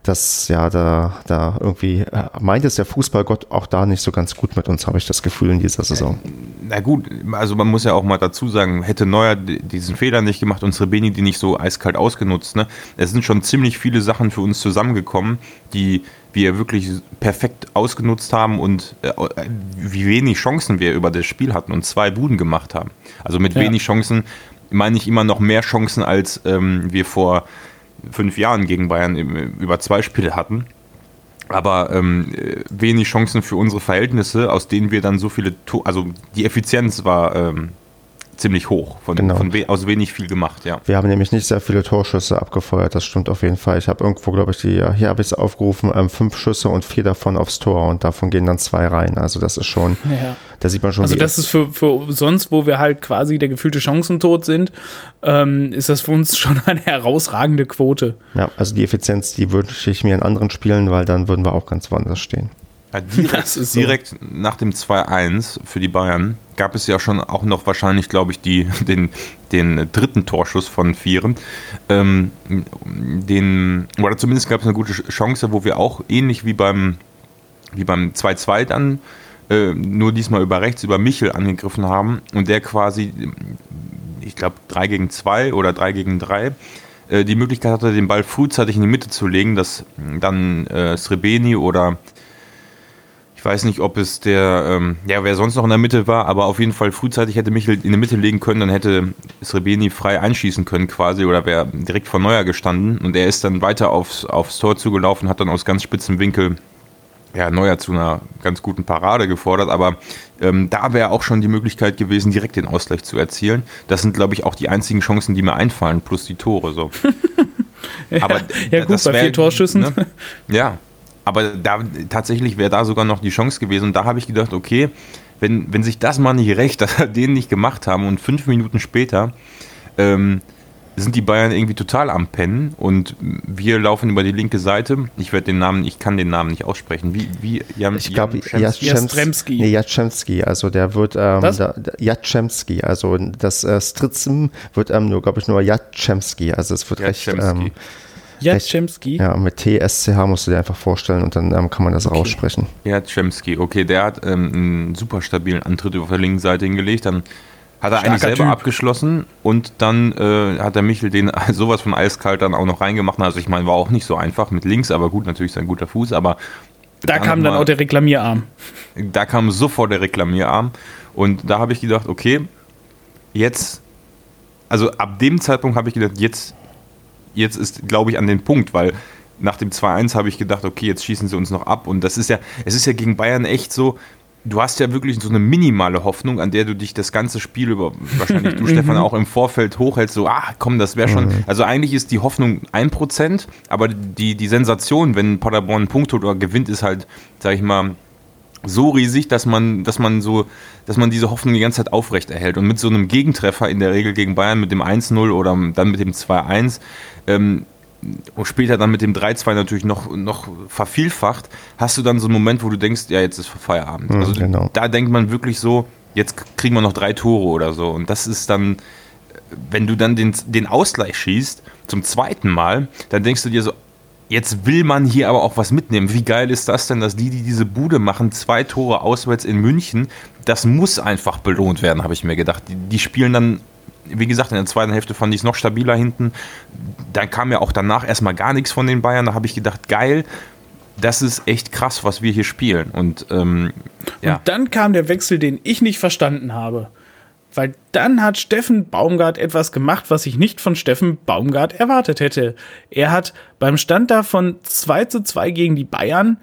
das, ja, da, da irgendwie äh, meint es der Fußballgott auch da nicht so ganz gut mit uns, habe ich das Gefühl in dieser Saison. Na gut, also man muss ja auch mal dazu sagen, hätte Neuer diesen Fehler nicht gemacht und Srebeni die nicht so eiskalt ausgenutzt, ne? Es sind schon ziemlich viele Sachen für uns zusammengekommen, die wir wirklich perfekt ausgenutzt haben und äh, wie wenig Chancen wir über das Spiel hatten und zwei Buden gemacht haben. Also mit ja. wenig Chancen meine ich, immer noch mehr Chancen, als ähm, wir vor fünf Jahren gegen Bayern über zwei Spiele hatten. Aber ähm, wenig Chancen für unsere Verhältnisse, aus denen wir dann so viele, to also die Effizienz war ähm, ziemlich hoch, von, genau. von we aus wenig viel gemacht, ja. Wir haben nämlich nicht sehr viele Torschüsse abgefeuert, das stimmt auf jeden Fall. Ich habe irgendwo, glaube ich, die, hier habe ich es aufgerufen, ähm, fünf Schüsse und vier davon aufs Tor und davon gehen dann zwei rein. Also das ist schon, ja. da sieht man schon. Also das ist für, für sonst, wo wir halt quasi der gefühlte Chancentod sind, ähm, ist das für uns schon eine herausragende Quote. Ja, also die Effizienz, die wünsche ich mir in anderen Spielen, weil dann würden wir auch ganz woanders stehen. Ja, direkt, so. direkt nach dem 2-1 für die Bayern gab es ja schon auch noch wahrscheinlich, glaube ich, die, den, den dritten Torschuss von Vieren. Ähm, den, oder zumindest gab es eine gute Chance, wo wir auch ähnlich wie beim, wie beim 2-2 dann äh, nur diesmal über rechts, über Michel angegriffen haben und der quasi, ich glaube, 3 gegen 2 oder 3 gegen 3 äh, die Möglichkeit hatte, den Ball frühzeitig in die Mitte zu legen, dass dann äh, Srebeni oder weiß nicht, ob es der, ähm, ja, wer sonst noch in der Mitte war, aber auf jeden Fall frühzeitig hätte Michel in der Mitte legen können, dann hätte Srebeni frei einschießen können quasi oder wäre direkt vor Neuer gestanden und er ist dann weiter aufs, aufs Tor zugelaufen, hat dann aus ganz spitzem Winkel ja, Neuer zu einer ganz guten Parade gefordert, aber ähm, da wäre auch schon die Möglichkeit gewesen, direkt den Ausgleich zu erzielen. Das sind, glaube ich, auch die einzigen Chancen, die mir einfallen, plus die Tore. So. ja, aber ja, gut, bei wär, vier Torschüssen. Ne? Ja, aber da, tatsächlich wäre da sogar noch die Chance gewesen. Und da habe ich gedacht, okay, wenn, wenn sich das mal nicht recht, dass wir den nicht gemacht haben und fünf Minuten später ähm, sind die Bayern irgendwie total am Pennen und wir laufen über die linke Seite. Ich werde den Namen, ich kann den Namen nicht aussprechen. Wie, wie Jan, Ich glaube, Jatrzemski. Nee, Jatrzemski, also der wird, ähm, Jatrzemski, also das äh, Stritzen wird ähm, nur, glaube ich, nur Jatrzemski, also es wird recht, ähm, Jatschemski? Ja, mit TSCH musst du dir einfach vorstellen und dann ähm, kann man das okay. raussprechen. Jatschemski, okay, der hat ähm, einen super stabilen Antritt auf der linken Seite hingelegt, dann hat er eigentlich selber typ. abgeschlossen und dann äh, hat der Michel den sowas von eiskalt dann auch noch reingemacht. Also ich meine, war auch nicht so einfach mit links, aber gut, natürlich sein guter Fuß, aber da kam dann mal, auch der Reklamierarm. Da kam sofort der Reklamierarm und da habe ich gedacht, okay, jetzt, also ab dem Zeitpunkt habe ich gedacht, jetzt jetzt ist, glaube ich, an den Punkt, weil nach dem 2-1 habe ich gedacht, okay, jetzt schießen sie uns noch ab. Und das ist ja, es ist ja gegen Bayern echt so, du hast ja wirklich so eine minimale Hoffnung, an der du dich das ganze Spiel über, wahrscheinlich du, Stefan, auch im Vorfeld hochhältst, so, ah, komm, das wäre schon. Mhm. Also eigentlich ist die Hoffnung 1%, aber die, die Sensation, wenn Paderborn einen Punkt holt oder gewinnt, ist halt, sag ich mal, so riesig, dass man, dass man so, dass man diese Hoffnung die ganze Zeit aufrecht erhält. Und mit so einem Gegentreffer in der Regel gegen Bayern mit dem 1-0 oder dann mit dem 2-1, ähm, und später dann mit dem 3-2 natürlich noch, noch vervielfacht, hast du dann so einen Moment, wo du denkst, ja, jetzt ist Feierabend. Mhm, also genau. da denkt man wirklich so, jetzt kriegen wir noch drei Tore oder so. Und das ist dann, wenn du dann den, den Ausgleich schießt, zum zweiten Mal, dann denkst du dir so, jetzt will man hier aber auch was mitnehmen. Wie geil ist das denn, dass die, die diese Bude machen, zwei Tore auswärts in München, das muss einfach belohnt werden, habe ich mir gedacht. Die, die spielen dann wie gesagt, in der zweiten Hälfte fand ich es noch stabiler hinten. Dann kam ja auch danach erstmal gar nichts von den Bayern. Da habe ich gedacht, geil, das ist echt krass, was wir hier spielen. Und, ähm, ja. Und dann kam der Wechsel, den ich nicht verstanden habe. Weil dann hat Steffen Baumgart etwas gemacht, was ich nicht von Steffen Baumgart erwartet hätte. Er hat beim Stand da von 2 zu 2 gegen die Bayern,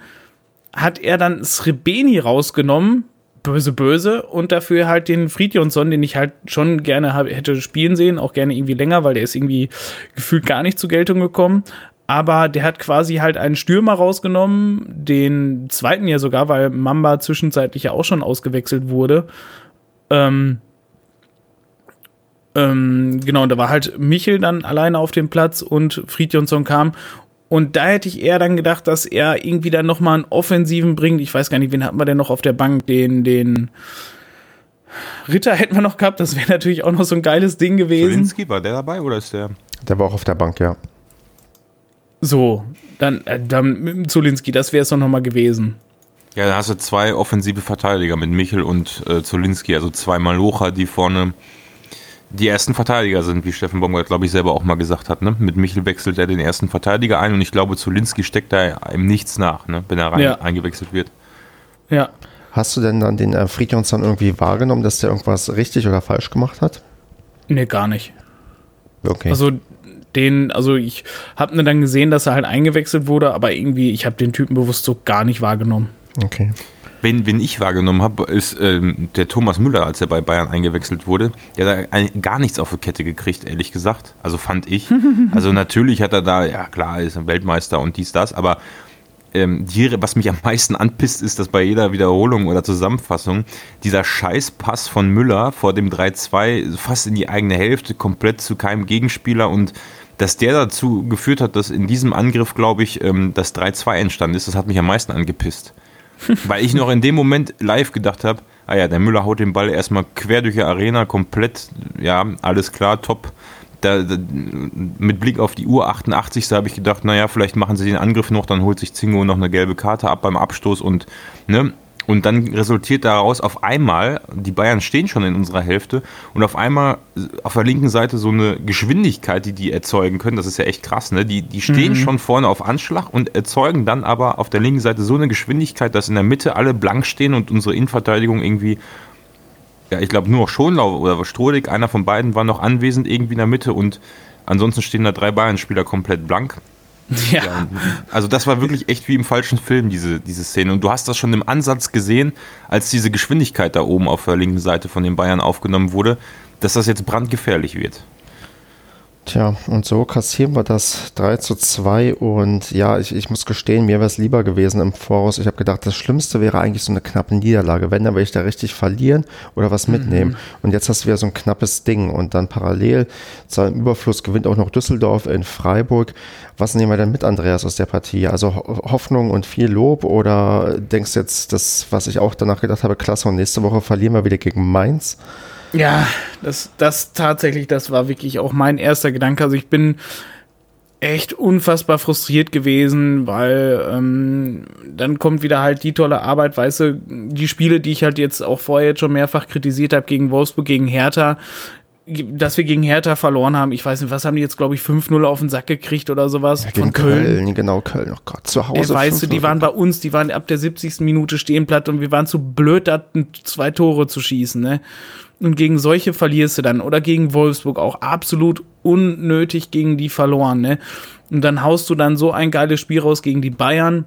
hat er dann Srebeni rausgenommen, böse, böse und dafür halt den Friedjonsson, den ich halt schon gerne hätte spielen sehen, auch gerne irgendwie länger, weil der ist irgendwie gefühlt gar nicht zur Geltung gekommen. Aber der hat quasi halt einen Stürmer rausgenommen, den zweiten ja sogar, weil Mamba zwischenzeitlich ja auch schon ausgewechselt wurde. Ähm, ähm, genau, da war halt Michel dann alleine auf dem Platz und Friedjonsson kam und da hätte ich eher dann gedacht, dass er irgendwie dann nochmal einen Offensiven bringt. Ich weiß gar nicht, wen hatten wir denn noch auf der Bank? Den, den Ritter hätten wir noch gehabt. Das wäre natürlich auch noch so ein geiles Ding gewesen. Zulinski, war der dabei oder ist der? Der war auch auf der Bank, ja. So, dann, äh, dann mit dem Zulinski, das wäre es doch nochmal gewesen. Ja, da hast du zwei offensive Verteidiger mit Michel und äh, Zulinski, also zwei Malocher, die vorne die ersten Verteidiger sind, wie Steffen Baumgart, glaube ich, selber auch mal gesagt hat. Ne? Mit Michel wechselt er den ersten Verteidiger ein und ich glaube, Zulinski steckt da ihm nichts nach, ne? wenn er rein, ja. eingewechselt wird. Ja. Hast du denn dann den äh, Friedjonsson irgendwie wahrgenommen, dass der irgendwas richtig oder falsch gemacht hat? Nee, gar nicht. Okay. Also den, also ich habe dann gesehen, dass er halt eingewechselt wurde, aber irgendwie, ich habe den Typen bewusst so gar nicht wahrgenommen. okay. Wen, wen ich wahrgenommen habe, ist ähm, der Thomas Müller, als er bei Bayern eingewechselt wurde. Der hat da gar nichts auf die Kette gekriegt, ehrlich gesagt. Also fand ich. Also natürlich hat er da, ja klar, er ist ein Weltmeister und dies, das, aber ähm, die, was mich am meisten anpisst, ist, dass bei jeder Wiederholung oder Zusammenfassung dieser Scheißpass von Müller vor dem 3-2 fast in die eigene Hälfte, komplett zu keinem Gegenspieler und dass der dazu geführt hat, dass in diesem Angriff, glaube ich, ähm, das 3-2 entstanden ist, das hat mich am meisten angepisst. Weil ich noch in dem Moment live gedacht habe, ah ja, der Müller haut den Ball erstmal quer durch die Arena, komplett, ja, alles klar, top. Da, da, mit Blick auf die Uhr 88. Da habe ich gedacht, naja, vielleicht machen sie den Angriff noch, dann holt sich Zingo noch eine gelbe Karte ab beim Abstoß und, ne, und dann resultiert daraus auf einmal, die Bayern stehen schon in unserer Hälfte und auf einmal auf der linken Seite so eine Geschwindigkeit, die die erzeugen können, das ist ja echt krass, ne? Die, die stehen schon vorne auf Anschlag und erzeugen dann aber auf der linken Seite so eine Geschwindigkeit, dass in der Mitte alle blank stehen und unsere Innenverteidigung irgendwie ja, ich glaube nur noch Schonlau oder Strohlig, einer von beiden war noch anwesend irgendwie in der Mitte und ansonsten stehen da drei Bayern-Spieler komplett blank. Ja. Ja, also das war wirklich echt wie im falschen Film, diese, diese Szene. Und du hast das schon im Ansatz gesehen, als diese Geschwindigkeit da oben auf der linken Seite von den Bayern aufgenommen wurde, dass das jetzt brandgefährlich wird. Tja, und so kassieren wir das 3 zu 2 und ja, ich, ich muss gestehen, mir wäre es lieber gewesen im Voraus. Ich habe gedacht, das Schlimmste wäre eigentlich so eine knappe Niederlage. Wenn, dann will ich da richtig verlieren oder was mitnehmen. Und jetzt hast du wieder so ein knappes Ding und dann parallel zu einem Überfluss gewinnt auch noch Düsseldorf in Freiburg. Was nehmen wir denn mit, Andreas, aus der Partie? Also Ho- Hoffnung und viel Lob oder denkst du jetzt, das, was ich auch danach gedacht habe, klasse und nächste Woche verlieren wir wieder gegen Mainz? Ja, das, das tatsächlich, das war wirklich auch mein erster Gedanke. Also ich bin echt unfassbar frustriert gewesen, weil ähm, dann kommt wieder halt die tolle Arbeit, weißt du, die Spiele, die ich halt jetzt auch vorher jetzt schon mehrfach kritisiert habe, gegen Wolfsburg, gegen Hertha, dass wir gegen Hertha verloren haben. Ich weiß nicht, was haben die jetzt, glaube ich, 5-0 auf den Sack gekriegt oder sowas Gegen von Köln. Genau, Köln. Oh Gott, zu Ey, Hause. weißt du, die 5-0. waren bei uns, die waren ab der 70. Minute stehen platt und wir waren zu blöd, da zwei Tore zu schießen, ne? Und gegen solche verlierst du dann. Oder gegen Wolfsburg auch absolut unnötig gegen die verloren, ne? Und dann haust du dann so ein geiles Spiel raus gegen die Bayern,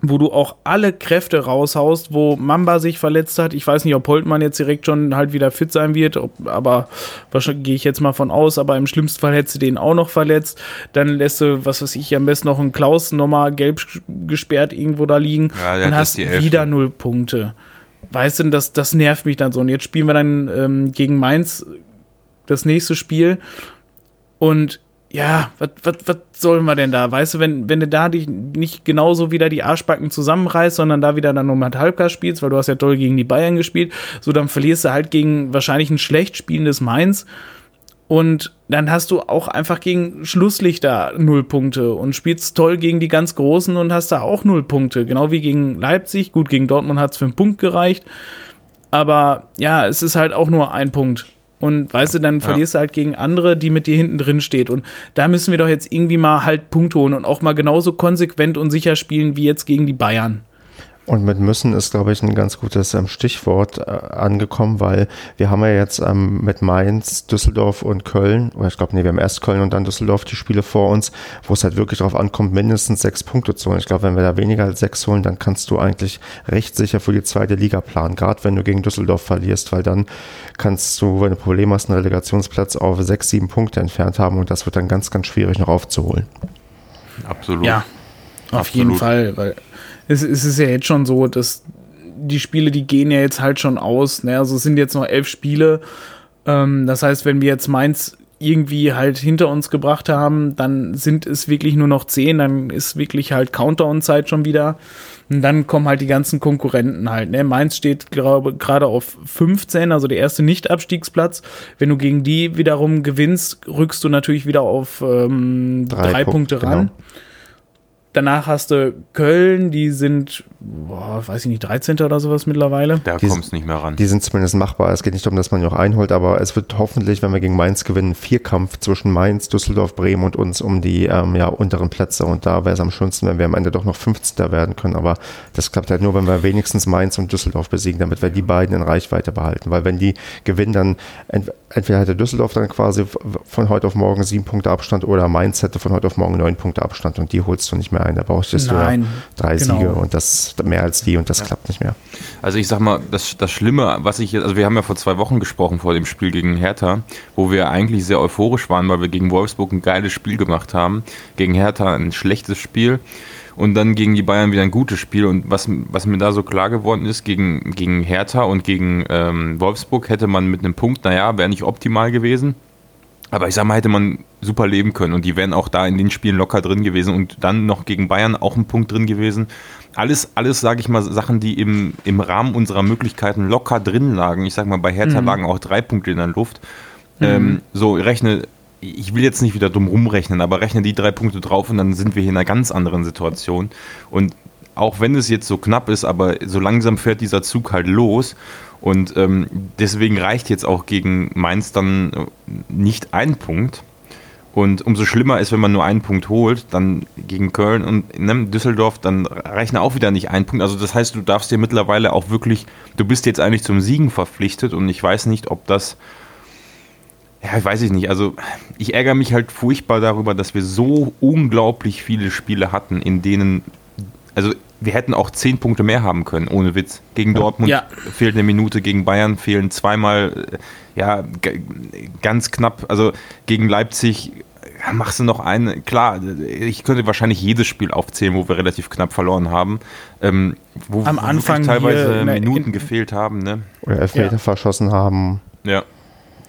wo du auch alle Kräfte raushaust, wo Mamba sich verletzt hat. Ich weiß nicht, ob Holtmann jetzt direkt schon halt wieder fit sein wird, ob, aber wahrscheinlich gehe ich jetzt mal von aus, aber im schlimmsten Fall hättest du den auch noch verletzt. Dann lässt du, was weiß ich, am besten noch einen Klaus nochmal gelb gesperrt irgendwo da liegen Ja, und hast wieder null Punkte. Weißt du, das, das nervt mich dann so. Und jetzt spielen wir dann ähm, gegen Mainz das nächste Spiel. Und ja, was sollen wir denn da? Weißt du, wenn, wenn du da dich nicht genauso wieder die Arschbacken zusammenreißt, sondern da wieder dann nur mit Halbgas spielst, weil du hast ja toll gegen die Bayern gespielt, so dann verlierst du halt gegen wahrscheinlich ein schlecht spielendes Mainz. Und dann hast du auch einfach gegen Schlusslichter null Punkte und spielst toll gegen die ganz Großen und hast da auch null Punkte. Genau wie gegen Leipzig. Gut, gegen Dortmund hat es für einen Punkt gereicht. Aber ja, es ist halt auch nur ein Punkt. Und weißt du, dann verlierst du halt gegen andere, die mit dir hinten drin steht. Und da müssen wir doch jetzt irgendwie mal halt Punkte holen und auch mal genauso konsequent und sicher spielen wie jetzt gegen die Bayern. Und mit müssen ist, glaube ich, ein ganz gutes ähm, Stichwort äh, angekommen, weil wir haben ja jetzt ähm, mit Mainz, Düsseldorf und Köln, oder ich glaube, nee, wir haben erst Köln und dann Düsseldorf die Spiele vor uns, wo es halt wirklich darauf ankommt, mindestens sechs Punkte zu holen. Ich glaube, wenn wir da weniger als sechs holen, dann kannst du eigentlich recht sicher für die zweite Liga planen, gerade wenn du gegen Düsseldorf verlierst, weil dann kannst du, wenn du Probleme hast, einen Relegationsplatz auf sechs, sieben Punkte entfernt haben und das wird dann ganz, ganz schwierig noch aufzuholen. Absolut. Ja, auf Absolut. jeden Fall, weil es, es ist ja jetzt schon so, dass die Spiele, die gehen ja jetzt halt schon aus. Ne? Also es sind jetzt noch elf Spiele. Ähm, das heißt, wenn wir jetzt Mainz irgendwie halt hinter uns gebracht haben, dann sind es wirklich nur noch zehn, dann ist wirklich halt Counter-on-Zeit schon wieder. Und dann kommen halt die ganzen Konkurrenten halt. Ne? Mainz steht glaube gerade auf 15, also der erste Nicht-Abstiegsplatz. Wenn du gegen die wiederum gewinnst, rückst du natürlich wieder auf ähm, Drei drei, Punkte, Punkte ran. genau. Danach hast du Köln, die sind, boah, weiß ich nicht, 13. oder sowas mittlerweile. Da Die- kommt es nicht mehr ran. Die sind zumindest machbar. Es geht nicht darum, dass man die auch einholt, aber es wird hoffentlich, wenn wir gegen Mainz gewinnen, Vierkampf zwischen Mainz, Düsseldorf, Bremen und uns um die ähm, ja, unteren Plätze. Und da wäre es am schönsten, wenn wir am Ende doch noch 15. werden können. Aber das klappt halt nur, wenn wir wenigstens Mainz und Düsseldorf besiegen, damit wir die beiden in Reichweite behalten. Weil wenn die gewinnen, dann ent entweder hätte Düsseldorf dann quasi von heute auf morgen sieben Punkte Abstand oder Mainz hätte von heute auf morgen neun Punkte Abstand und die holst du nicht mehr ein. Da brauchst du ja Nein, drei genau. Siege und das mehr als die und das klappt nicht mehr. Also ich sag mal, das, das Schlimme, was ich jetzt, also wir haben ja vor zwei Wochen gesprochen vor dem Spiel gegen Hertha, wo wir eigentlich sehr euphorisch waren, weil wir gegen Wolfsburg ein geiles Spiel gemacht haben, gegen Hertha ein schlechtes Spiel und dann gegen die Bayern wieder ein gutes Spiel. Und was, was mir da so klar geworden ist, gegen, gegen Hertha und gegen ähm, Wolfsburg hätte man mit einem Punkt, naja, wäre nicht optimal gewesen. Aber ich sag mal, hätte man super leben können und die wären auch da in den Spielen locker drin gewesen und dann noch gegen Bayern auch ein Punkt drin gewesen. Alles, alles sage ich mal, Sachen, die im, im Rahmen unserer Möglichkeiten locker drin lagen. Ich sag mal, bei Hertha lagen auch drei Punkte in der Luft. Ähm, so, rechne, ich will jetzt nicht wieder dumm rumrechnen, aber rechne die drei Punkte drauf und dann sind wir hier in einer ganz anderen Situation. Und auch wenn es jetzt so knapp ist, aber so langsam fährt dieser Zug halt los. Und ähm, deswegen reicht jetzt auch gegen Mainz dann äh, nicht ein Punkt. Und umso schlimmer ist, wenn man nur einen Punkt holt, dann gegen Köln und ne, Düsseldorf, dann rechne auch wieder nicht ein Punkt. Also das heißt, du darfst dir mittlerweile auch wirklich, du bist jetzt eigentlich zum Siegen verpflichtet und ich weiß nicht, ob das, ja, weiß ich nicht. Also ich ärgere mich halt furchtbar darüber, dass wir so unglaublich viele Spiele hatten, in denen, also wir hätten auch zehn Punkte mehr haben können, ohne Witz. Gegen Dortmund Ja. fehlt eine Minute, gegen Bayern fehlen zweimal, äh, ja, ganz knapp. Also gegen Leipzig ja, machst du noch einen. Klar, ich könnte wahrscheinlich jedes Spiel aufzählen, wo wir relativ knapp verloren haben. Ähm, wo Am Anfang teilweise hier der- Minuten in- gefehlt haben. Ne? Oder Elfmeter Ja. verschossen haben. Ja.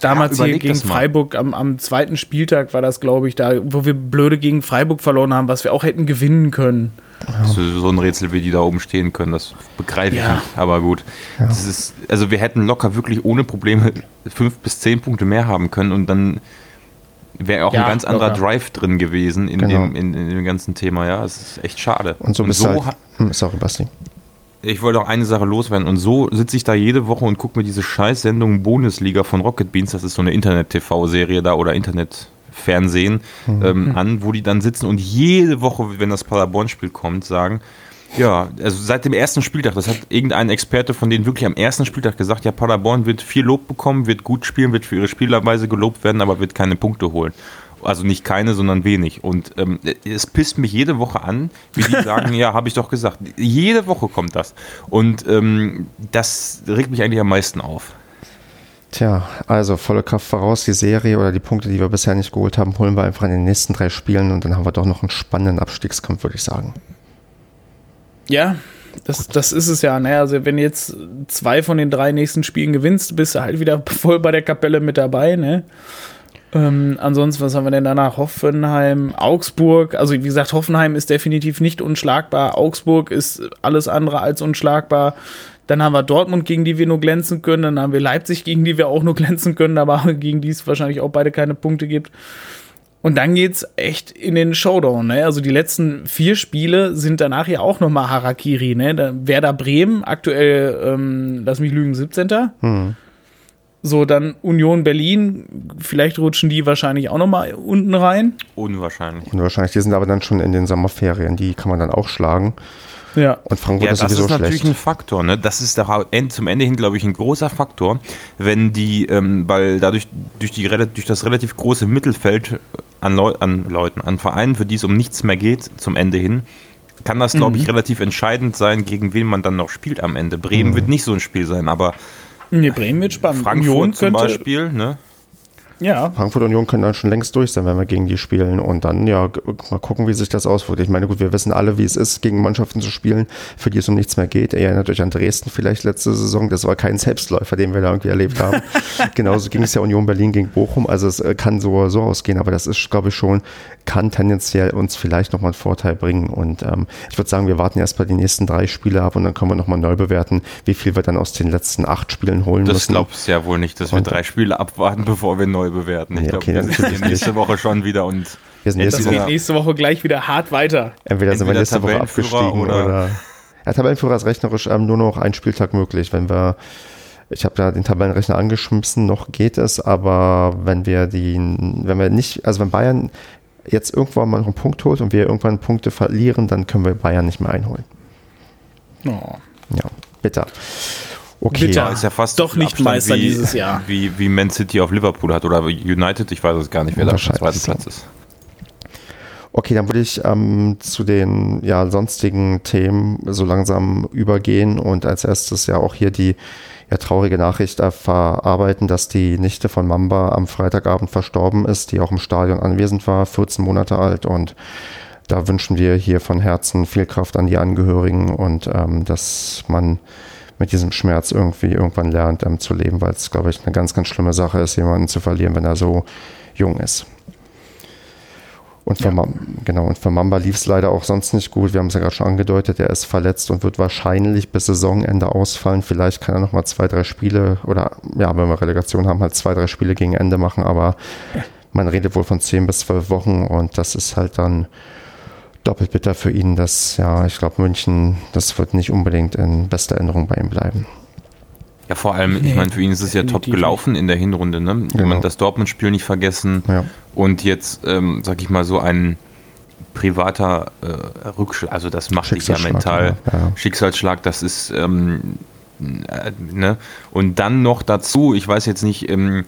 Damals Ja, hier gegen. Freiburg am, am zweiten Spieltag war das, glaube ich, da, wo wir blöde gegen Freiburg verloren haben, was wir auch hätten gewinnen können. So, so ein Rätsel, wie die da oben stehen können, das begreife ich Ja. nicht. Aber gut. Das ist, also wir hätten locker wirklich ohne Probleme fünf bis zehn Punkte mehr haben können und dann wäre auch Ja, ein ganz anderer locker. Drive drin gewesen in, Genau. dem, in, in dem ganzen Thema. Ja, es ist echt schade. Und so bist du halt, ha- hm, sorry, Basti. ich wollte auch eine Sache loswerden. Und so sitze ich da jede Woche und gucke mir diese Scheißsendung Bundesliga von Rocket Beans, das ist so eine Internet-TV-Serie da oder Internetfernsehen, ähm, an, wo die dann sitzen und jede Woche, wenn das Paderborn-Spiel kommt, sagen, ja, also seit dem ersten Spieltag, das hat irgendein Experte von denen wirklich am ersten Spieltag gesagt, ja, Paderborn wird viel Lob bekommen, wird gut spielen, wird für ihre Spielerweise gelobt werden, aber wird keine Punkte holen. Also nicht keine, sondern wenig. Und ähm, es pisst mich jede Woche an, wie die sagen, ja, habe ich doch gesagt. Jede Woche kommt das. Und ähm, das regt mich eigentlich am meisten auf. Tja, also volle Kraft voraus, die Serie oder die Punkte, die wir bisher nicht geholt haben, holen wir einfach in den nächsten drei Spielen und dann haben wir doch noch einen spannenden Abstiegskampf, würde ich sagen. Ja, das, das ist es ja. Ne? Also wenn du jetzt zwei von den drei nächsten Spielen gewinnst, bist du halt wieder voll bei der Kapelle mit dabei. Ne? Ähm, ansonsten, was haben wir denn danach? Hoffenheim, Augsburg. Also wie gesagt, Hoffenheim ist definitiv nicht unschlagbar. Augsburg ist alles andere als unschlagbar. Dann haben wir Dortmund, gegen die wir nur glänzen können. Dann haben wir Leipzig, gegen die wir auch nur glänzen können, aber gegen die es wahrscheinlich auch beide keine Punkte gibt. Und dann geht's echt in den Showdown. Ne? Also die letzten vier Spiele sind danach ja auch nochmal Harakiri. Ne? Da, Werder Bremen, aktuell, ähm, lass mich lügen, 17. So, dann Union Berlin. Vielleicht rutschen die wahrscheinlich auch nochmal unten rein. Unwahrscheinlich. Und wahrscheinlich, die sind aber dann schon in den Sommerferien, die kann man dann auch schlagen. Ja. Und Frankfurt Ja, ist das sowieso ist natürlich schlecht. ein Faktor. Ne? Das ist doch end- zum Ende hin, glaube ich, ein großer Faktor, wenn die, ähm, weil dadurch durch, die, durch das relativ große Mittelfeld an, Leu an Leuten, an Vereinen, für die es um nichts mehr geht, zum Ende hin, kann das, glaube Mhm. ich, relativ entscheidend sein, gegen wen man dann noch spielt am Ende. Bremen wird nicht so ein Spiel sein, aber Nee, Bremen wird spannend. Frankfurt zum könnte, Beispiel, ne? Ja, Frankfurt und Union können dann schon längst durch sein, wenn wir gegen die spielen. Und dann, ja, mal gucken, wie sich das auswirkt. Ich meine, gut, wir wissen alle, wie es ist, gegen Mannschaften zu spielen, für die es um nichts mehr geht. Ihr erinnert euch an Dresden vielleicht letzte Saison. Das war kein Selbstläufer, den wir da irgendwie erlebt haben. Genauso ging es ja Union Berlin gegen Bochum. Also es äh, kann so oder so ausgehen. Aber das ist, glaube ich, schon, kann tendenziell uns vielleicht nochmal einen Vorteil bringen. Und ähm, ich würde sagen, wir warten erst mal die nächsten drei Spiele ab und dann können wir nochmal neu bewerten, wie viel wir dann aus den letzten acht Spielen holen Das müssen. glaubst du ja wohl nicht, dass wir Und- drei Spiele abwarten, bevor wir neu bewerten. Ich Nee, glaube, okay, wir sind nächste Woche schon wieder und Wir sind Das nächste geht Woche, nächste Woche gleich wieder hart weiter. entweder sind wir entweder nächste Woche abgestiegen oder. oder- Ja, Tabellenführer ist rechnerisch ähm, nur noch ein Spieltag möglich. Wenn wir, ich habe da den Tabellenrechner angeschmissen, noch geht es, aber wenn wir die, wenn wir nicht, also wenn Bayern jetzt irgendwann mal noch einen Punkt holt und wir irgendwann Punkte verlieren, dann können wir Bayern nicht mehr einholen. Oh. Ja, bitter. Okay. Bitter. Ja, ist ja fast Doch nicht Abstand Meister wie, dieses Jahr. Wie, wie Man City auf Liverpool hat oder United, ich weiß es gar nicht, wer da dem zweiten. Platz ist. Okay, dann würde ich ähm, zu den ja, sonstigen Themen so langsam übergehen und als erstes ja auch hier die ja, traurige Nachricht verarbeiten, dass die Nichte von Mamba am Freitagabend verstorben ist, die auch im Stadion anwesend war, 14 Monate alt und da wünschen wir hier von Herzen viel Kraft an die Angehörigen und ähm, dass man mit diesem Schmerz irgendwie irgendwann lernt ähm, zu leben, weil es, glaube ich, eine ganz, ganz schlimme Sache ist, jemanden zu verlieren, wenn er so jung ist. Und für, Mam genau, und für Mamba lief es leider auch sonst nicht gut. Wir haben es ja gerade schon angedeutet, er ist verletzt und wird wahrscheinlich bis Saisonende ausfallen. Vielleicht kann er noch mal zwei, drei Spiele oder ja, wenn wir Relegation haben, halt zwei, drei Spiele gegen Ende machen. Aber man redet wohl von zehn bis zwölf Wochen und das ist halt dann doppelt bitter für ihn. Dass ja, ich glaube München, das wird nicht unbedingt in bester Erinnerung bei ihm bleiben. Ja, vor allem, ich Nee, meine, für ihn ist es ja top gelaufen in der Hinrunde. Ne? Genau. Man das Dortmund-Spiel nicht vergessen. Ja. Und jetzt, ähm, sag ich mal, so ein privater äh, Rückschlag, also das macht dich ja mental. ja, ja. Schicksalsschlag, das ist, ähm, äh, ne? Und dann noch dazu, ich weiß jetzt nicht, ähm,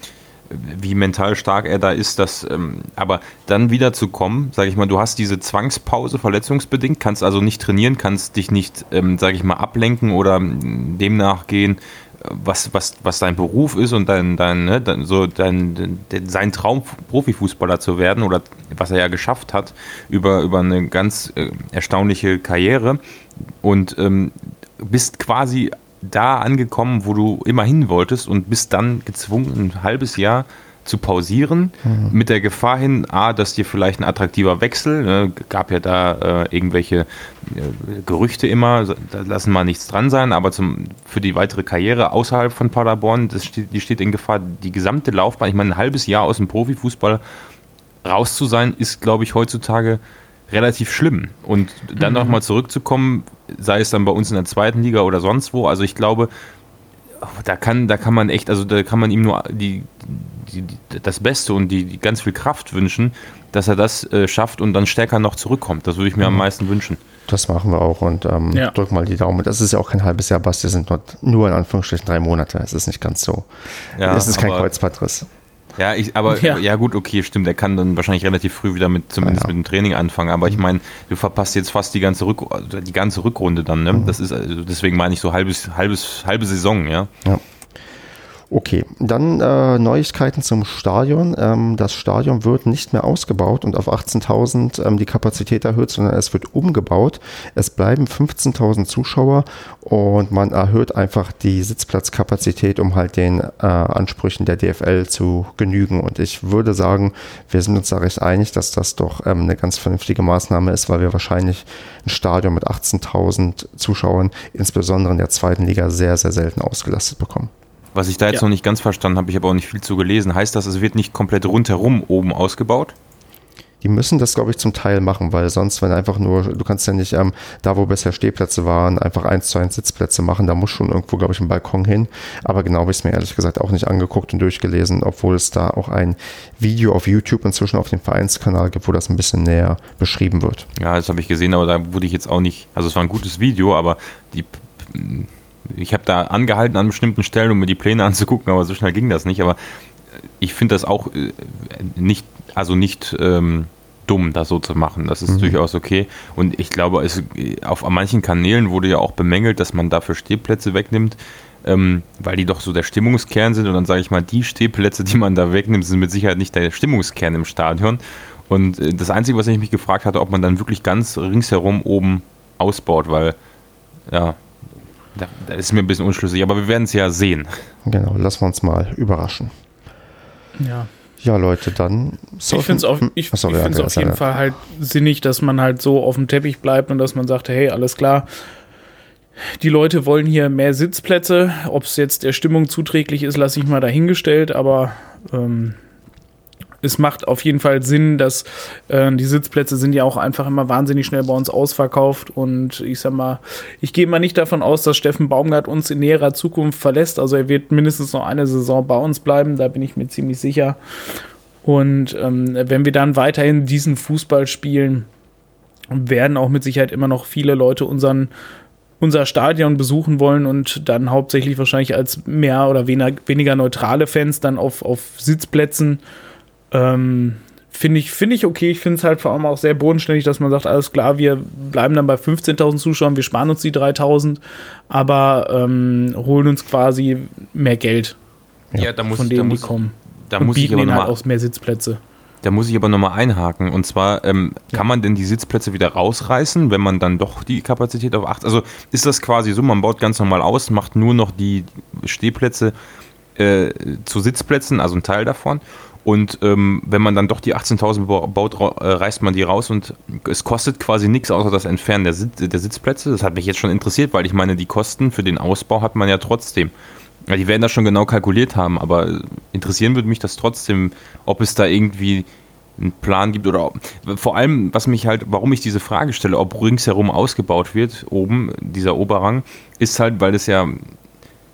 wie mental stark er da ist, das, ähm, aber dann wieder zu kommen, sage ich mal, du hast diese Zwangspause verletzungsbedingt, kannst also nicht trainieren, kannst dich nicht, ähm, sage ich mal, ablenken oder ähm, dem nachgehen, äh, was, was, was dein Beruf ist und dein, dein, ne, dein, so dein, dein, sein Traum, Profifußballer zu werden oder was er ja geschafft hat über, über eine ganz äh, erstaunliche Karriere und ähm, bist quasi da angekommen, wo du immer hin wolltest und bist dann gezwungen, ein halbes Jahr zu pausieren, mit der Gefahr hin, A, dass dir vielleicht ein attraktiver Wechsel, ne, gab ja da äh, irgendwelche äh, Gerüchte immer, da lassen mal nichts dran sein, aber zum, für die weitere Karriere außerhalb von Paderborn, das steht, die steht in Gefahr, die gesamte Laufbahn, ich meine, ein halbes Jahr aus dem Profifußball raus zu sein, ist, glaube ich, heutzutage relativ schlimm. Und dann nochmal zurückzukommen, sei es dann bei uns in der zweiten Liga oder sonst wo, also ich glaube, da kann, da kann man echt, also da kann man ihm nur die, die, die, das Beste und die, die ganz viel Kraft wünschen, dass er das äh, schafft und dann stärker noch zurückkommt. Das würde ich mir am meisten wünschen. Das machen wir auch und ähm, Ja. drück mal die Daumen. Das ist ja auch kein halbes Jahr, Basti, das sind nur, nur in Anführungsstrichen drei Monate. Es ist nicht ganz so. Ja, es ist kein Kreuzbandriss. Ja, ich, aber ja. Ja. gut, okay, stimmt. Er kann dann wahrscheinlich relativ früh wieder mit, zumindest Ja. mit dem Training anfangen. Aber ich meine, du verpasst jetzt fast die ganze Rück, die ganze Rückrunde dann. Ne? Das ist also deswegen meine ich so halbes, halbes, halbe Saison. Ja. Okay, dann äh, Neuigkeiten zum Stadion. Ähm, das Stadion wird nicht mehr ausgebaut und auf 18.000 ähm, die Kapazität erhöht, sondern es wird umgebaut. Es bleiben 15.000 Zuschauer und man erhöht einfach die Sitzplatzkapazität, um halt den äh, Ansprüchen der DFL zu genügen. Und ich würde sagen, wir sind uns da recht einig, dass das doch ähm, eine ganz vernünftige Maßnahme ist, weil wir wahrscheinlich ein Stadion mit 18.000 Zuschauern, insbesondere in der zweiten Liga, sehr, sehr selten ausgelastet bekommen. Was ich da jetzt Ja. noch nicht ganz verstanden habe, ich habe auch nicht viel zu gelesen, heißt das, es wird nicht komplett rundherum oben ausgebaut? Die müssen das, glaube ich, zum Teil machen, weil sonst, wenn einfach nur, du kannst ja nicht ähm, da, wo bisher Stehplätze waren, einfach eins zu eins Sitzplätze machen. Da muss schon irgendwo, glaube ich, ein Balkon hin. Aber genau habe ich es mir ehrlich gesagt auch nicht angeguckt und durchgelesen, obwohl es da auch ein Video auf YouTube inzwischen auf dem Vereinskanal gibt, wo das ein bisschen näher beschrieben wird. Ja, das habe ich gesehen, aber da wurde ich jetzt auch nicht, also es war ein gutes Video, aber die, ich habe da angehalten an bestimmten Stellen, um mir die Pläne anzugucken, aber so schnell ging das nicht. Aber ich finde das auch äh, nicht, also nicht ähm, dumm, das so zu machen. Das ist durchaus okay. Und ich glaube, es, auf manchen Kanälen wurde ja auch bemängelt, dass man dafür Stehplätze wegnimmt. Ähm, weil die doch so der Stimmungskern sind und dann sage ich mal, die Stehplätze, die man da wegnimmt, sind mit Sicherheit nicht der Stimmungskern im Stadion. Und äh, das Einzige, was ich mich gefragt hatte, ob man dann wirklich ganz ringsherum oben ausbaut, weil, ja, da, da ist mir ein bisschen unschlüssig, aber wir werden es ja sehen. Genau, lassen wir uns mal überraschen. Ja. Ja, Leute, dann. Ich finde es auf, ich, Achso, ich ja, auf jeden. Fall halt sinnig, dass man halt so auf dem Teppich bleibt und dass man sagt, hey, alles klar, die Leute wollen hier mehr Sitzplätze. Ob es jetzt der Stimmung zuträglich ist, lasse ich mal dahingestellt, aber ähm, es macht auf jeden Fall Sinn, dass äh, die Sitzplätze sind ja auch einfach immer wahnsinnig schnell bei uns ausverkauft. Und ich sag mal, ich gehe mal nicht davon aus, dass Steffen Baumgart uns in näherer Zukunft verlässt. Also er wird mindestens noch eine Saison bei uns bleiben, da bin ich mir ziemlich sicher. Und ähm, wenn wir dann weiterhin diesen Fußball spielen, werden auch mit Sicherheit immer noch viele Leute unseren unser Stadion besuchen wollen und dann hauptsächlich wahrscheinlich als mehr oder weniger, neutrale Fans dann auf, auf Sitzplätzen. Ähm, finde ich, find ich okay. Ich finde es halt vor allem auch sehr bodenständig, dass man sagt, alles klar, wir bleiben dann bei 15.000 Zuschauern, wir sparen uns die 3.000, aber ähm, holen uns quasi mehr Geld. Ja, da muss, von da denen, muss, die kommen. da und muss ich bieten aber ihnen halt auch mehr Sitzplätze. Da muss ich aber nochmal einhaken. Und zwar, ähm, kann man denn die Sitzplätze wieder rausreißen, wenn man dann doch die Kapazität auf 8? Also ist das quasi so, man baut ganz normal aus, macht nur noch die Stehplätze äh, zu Sitzplätzen, also ein Teil davon. Und ähm, wenn man dann doch die 18.000 ba- baut, äh, reißt man die raus und es kostet quasi nichts außer das Entfernen der, Sitz, der Sitzplätze. Das hat mich jetzt schon interessiert, weil ich meine, die Kosten für den Ausbau hat man ja trotzdem. Die werden das schon genau kalkuliert haben, aber interessieren würde mich das trotzdem, ob es da irgendwie einen Plan gibt oder ob, vor allem, was mich halt, warum ich diese Frage stelle, ob ringsherum ausgebaut wird, oben, dieser Oberrang, ist halt, weil es ja,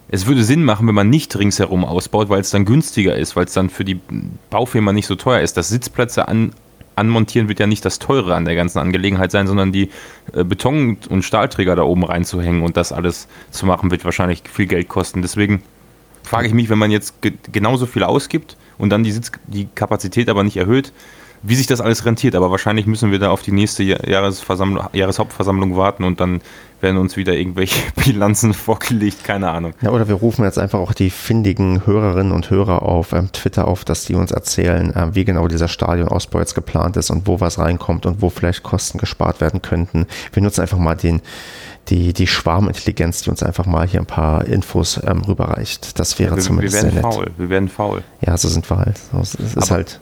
es würde Sinn machen, wenn man nicht ringsherum ausbaut, weil es dann günstiger ist, weil es dann für die Baufirma nicht so teuer ist. Das Sitzplätze an, anmontieren wird ja nicht das Teure an der ganzen Angelegenheit sein, sondern die äh, Beton- und Stahlträger da oben reinzuhängen und das alles zu machen, wird wahrscheinlich viel Geld kosten. Deswegen frage ich mich, wenn man jetzt ge genauso viel ausgibt und dann die, Sitz die Kapazität aber nicht erhöht, wie sich das alles rentiert. Aber wahrscheinlich müssen wir da auf die nächste Ja- Jahresversammlung, Jahreshauptversammlung warten und dann werden uns wieder irgendwelche Bilanzen vorgelegt, keine Ahnung. Ja, oder wir rufen jetzt einfach auch die findigen Hörerinnen und Hörer auf ähm, Twitter auf, dass die uns erzählen, äh, wie genau dieser Stadionausbau jetzt geplant ist und wo was reinkommt und wo vielleicht Kosten gespart werden könnten. Wir nutzen einfach mal den, die, die Schwarmintelligenz, die uns einfach mal hier ein paar Infos ähm, rüberreicht. Das wäre Wir, wir zumindest werden sehr nett. faul, wir werden faul. Ja, so sind wir halt. So, Es ist Aber- halt,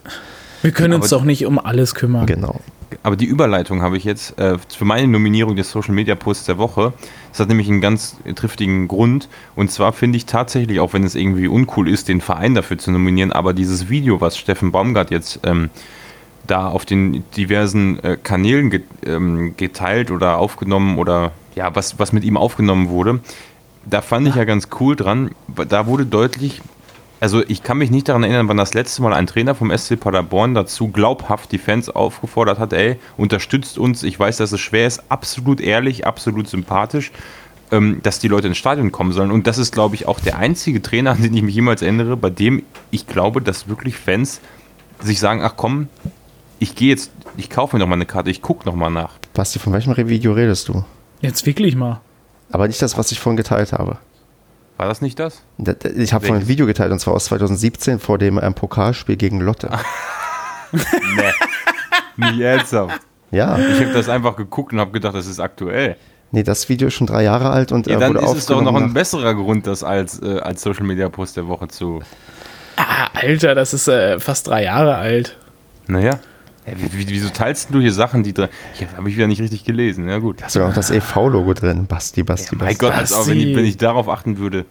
Wir können uns doch nicht um alles kümmern. genau. Aber die Überleitung habe ich jetzt äh, für meine Nominierung des Social Media Posts der Woche. Das hat nämlich einen ganz triftigen Grund. Und zwar finde ich tatsächlich, auch wenn es irgendwie uncool ist, den Verein dafür zu nominieren, aber dieses Video, was Steffen Baumgart jetzt ähm, da auf den diversen äh, Kanälen get, ähm, geteilt oder aufgenommen oder ja, was, was mit ihm aufgenommen wurde, da fand ich ja ganz cool dran. Da wurde deutlich, also ich kann mich nicht daran erinnern, wann das letzte Mal ein Trainer vom SC Paderborn dazu glaubhaft die Fans aufgefordert hat, ey, unterstützt uns, ich weiß, dass es schwer ist, absolut ehrlich, absolut sympathisch, ähm, dass die Leute ins Stadion kommen sollen. Und das ist, glaube ich, auch der einzige Trainer, an den ich mich jemals erinnere, bei dem ich glaube, dass wirklich Fans sich sagen, ach komm, ich gehe jetzt, ich kaufe mir noch mal eine Karte, ich gucke noch mal nach. Basti, von welchem Video redest du? Jetzt wirklich mal. Aber nicht das, was ich vorhin geteilt habe. War das nicht das? Da- da- Ich habe vorhin ein? Video geteilt und zwar aus 2017 vor dem ähm, Pokalspiel gegen Lotte. Nee. Nicht ernsthaft. Ja, Ich habe das einfach geguckt und habe gedacht, das ist aktuell. nee, das Video ist schon drei Jahre alt und Ja, äh, dann wurde ist es doch noch ein besserer Grund, das als, äh, als Social Media Post der Woche zu. Ah, Alter, das ist äh, fast drei Jahre alt. Naja. Ja, wie, wie- wieso teilst du hier Sachen, die drin. Ich habe ich wieder nicht richtig gelesen. Ja, gut. Da ist sogar noch das EV-Logo drin. Basti, Basti, Mein Basti. Gott, als auch wenn ich, wenn ich darauf achten würde.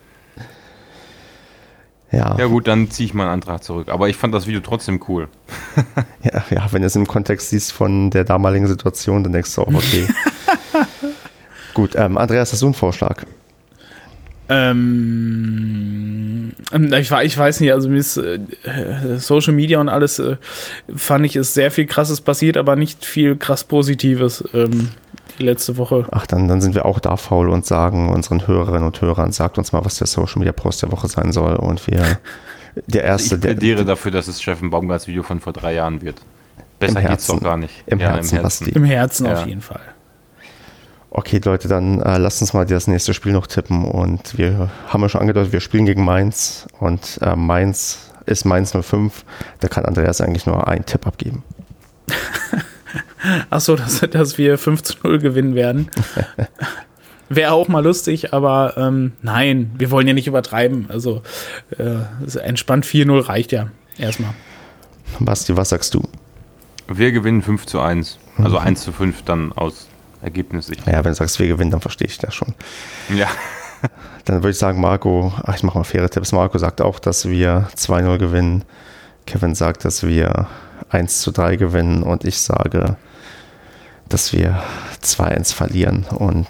Ja, Ja, gut, dann ziehe ich meinen Antrag zurück. Aber ich fand das Video trotzdem cool. ja, ja, wenn du es im Kontext siehst von der damaligen Situation, dann denkst du auch, okay. Gut, ähm, Andreas, hast du einen Vorschlag? Ähm, ich, wa- ich weiß nicht, also mir ist äh, Social Media und alles, äh, fand ich, ist sehr viel krasses passiert, aber nicht viel krass Positives ähm, die letzte Woche. Ach, dann, dann sind wir auch da faul und sagen unseren Hörerinnen und Hörern, sagt uns mal, was der Social Media Post der Woche sein soll. Und wir, der erste, Ich der, plädiere dafür, dass es Steffen Baumgarts Video von vor drei Jahren wird. Besser Im geht's doch Herzen. gar nicht. Im Herzen, Basti. Im Herzen Ja. auf jeden Fall. Okay, Leute, dann äh, lasst uns mal das nächste Spiel noch tippen. Und wir haben ja schon angedeutet, wir spielen gegen Mainz. Und äh, Mainz ist Mainz 05. Da kann Andreas eigentlich nur einen Tipp abgeben. Achso, dass, dass wir 5 zu 0 gewinnen werden. Wäre auch mal lustig, aber ähm, nein, wir wollen ja nicht übertreiben. Also äh, entspannt 4-0 reicht ja erstmal. Basti, was sagst du? Wir gewinnen 5 zu 1. Also 1 zu 5 dann aus Ergebnissicht. Naja, wenn du sagst, wir gewinnen, dann verstehe ich das schon. Ja. Dann würde ich sagen, Marco, ach, ich mache mal faire Tipps. Marco sagt auch, dass wir 2-0 gewinnen. Kevin sagt, dass wir 1 zu 3 gewinnen und ich sage, dass wir 2-1 verlieren und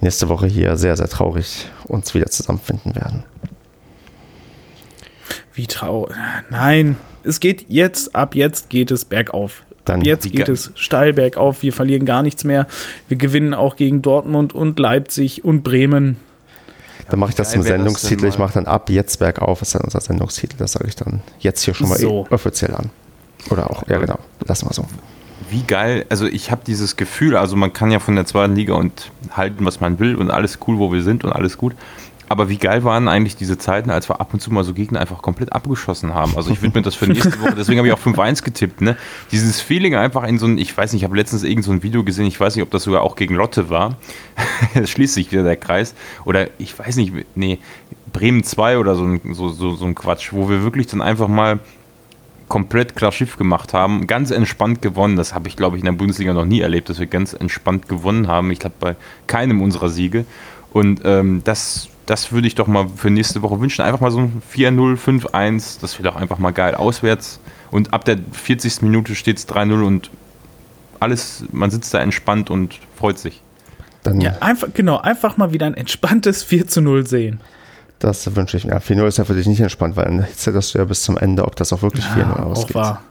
nächste Woche hier sehr, sehr traurig uns wieder zusammenfinden werden. Wie traurig. Nein, es geht jetzt, ab jetzt geht es bergauf. Dann ab jetzt geht es steil bergauf. Wir verlieren gar nichts mehr. Wir gewinnen auch gegen Dortmund und Leipzig und Bremen. Dann mache ich das zum wär das Sendungstitel. Ich mache dann ab jetzt bergauf, ist dann unser Sendungstitel. Das sage ich dann jetzt hier schon mal So. eh offiziell an. Oder auch, ja genau, lassen wir so. Wie geil, also ich habe dieses Gefühl, also man kann ja von der zweiten Liga und halten, was man will und alles cool, wo wir sind und alles gut. Aber wie geil waren eigentlich diese Zeiten, als wir ab und zu mal so Gegner einfach komplett abgeschossen haben? Also ich würde mir das für nächste Woche, deswegen habe ich auch 5-1 getippt, ne? Dieses Feeling einfach in so ein, ich weiß nicht, ich habe letztens irgend so ein Video gesehen, ich weiß nicht, ob das sogar auch gegen Lotte war. Es schließt sich wieder der Kreis. Oder ich weiß nicht, nee, Bremen 2 oder so ein, so, so, so ein Quatsch, wo wir wirklich dann einfach mal komplett klar Schiff gemacht haben, ganz entspannt gewonnen. Das habe ich, glaube ich, in der Bundesliga noch nie erlebt, dass wir ganz entspannt gewonnen haben. Ich glaube, bei keinem unserer Siege. Und ähm, das, das würde ich doch mal für nächste Woche wünschen. Einfach mal so ein 4-0, 5-1. Das wäre doch einfach mal geil. Auswärts. Und ab der 40. Minute steht es 3-0 und alles, man sitzt da entspannt und freut sich. Dann, Ja, einfach, genau, einfach mal wieder ein entspanntes 4 zu 0 sehen. das wünsche ich mir. Ja, 4-0 ist ja für dich nicht entspannt, weil dann hättest du ja bis zum Ende, ob das auch wirklich 4-0 Ja, auch ausgeht. wahr.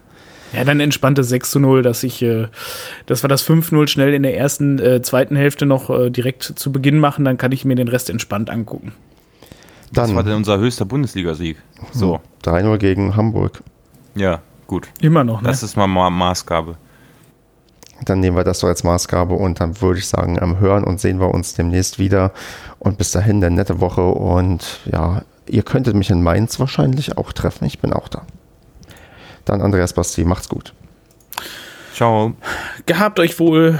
Ja, dann entspannte 6 zu 0, dass ich, äh, dass wir das 5-0 schnell in der ersten, äh, zweiten Hälfte noch äh, direkt zu Beginn machen, dann kann ich mir den Rest entspannt angucken. Das war Dann denn unser höchster Bundesligasieg. So, 3-0 gegen Hamburg. ja, gut. Immer noch, ne? Das ist mal Ma Maßgabe. Dann nehmen wir das so als Maßgabe und dann würde ich sagen, am Hören und sehen wir uns demnächst wieder. Und bis dahin eine nette Woche und ja, ihr könntet mich in Mainz wahrscheinlich auch treffen. Ich bin auch da. Dann Andreas Basti, macht's gut. Ciao. Gehabt euch wohl.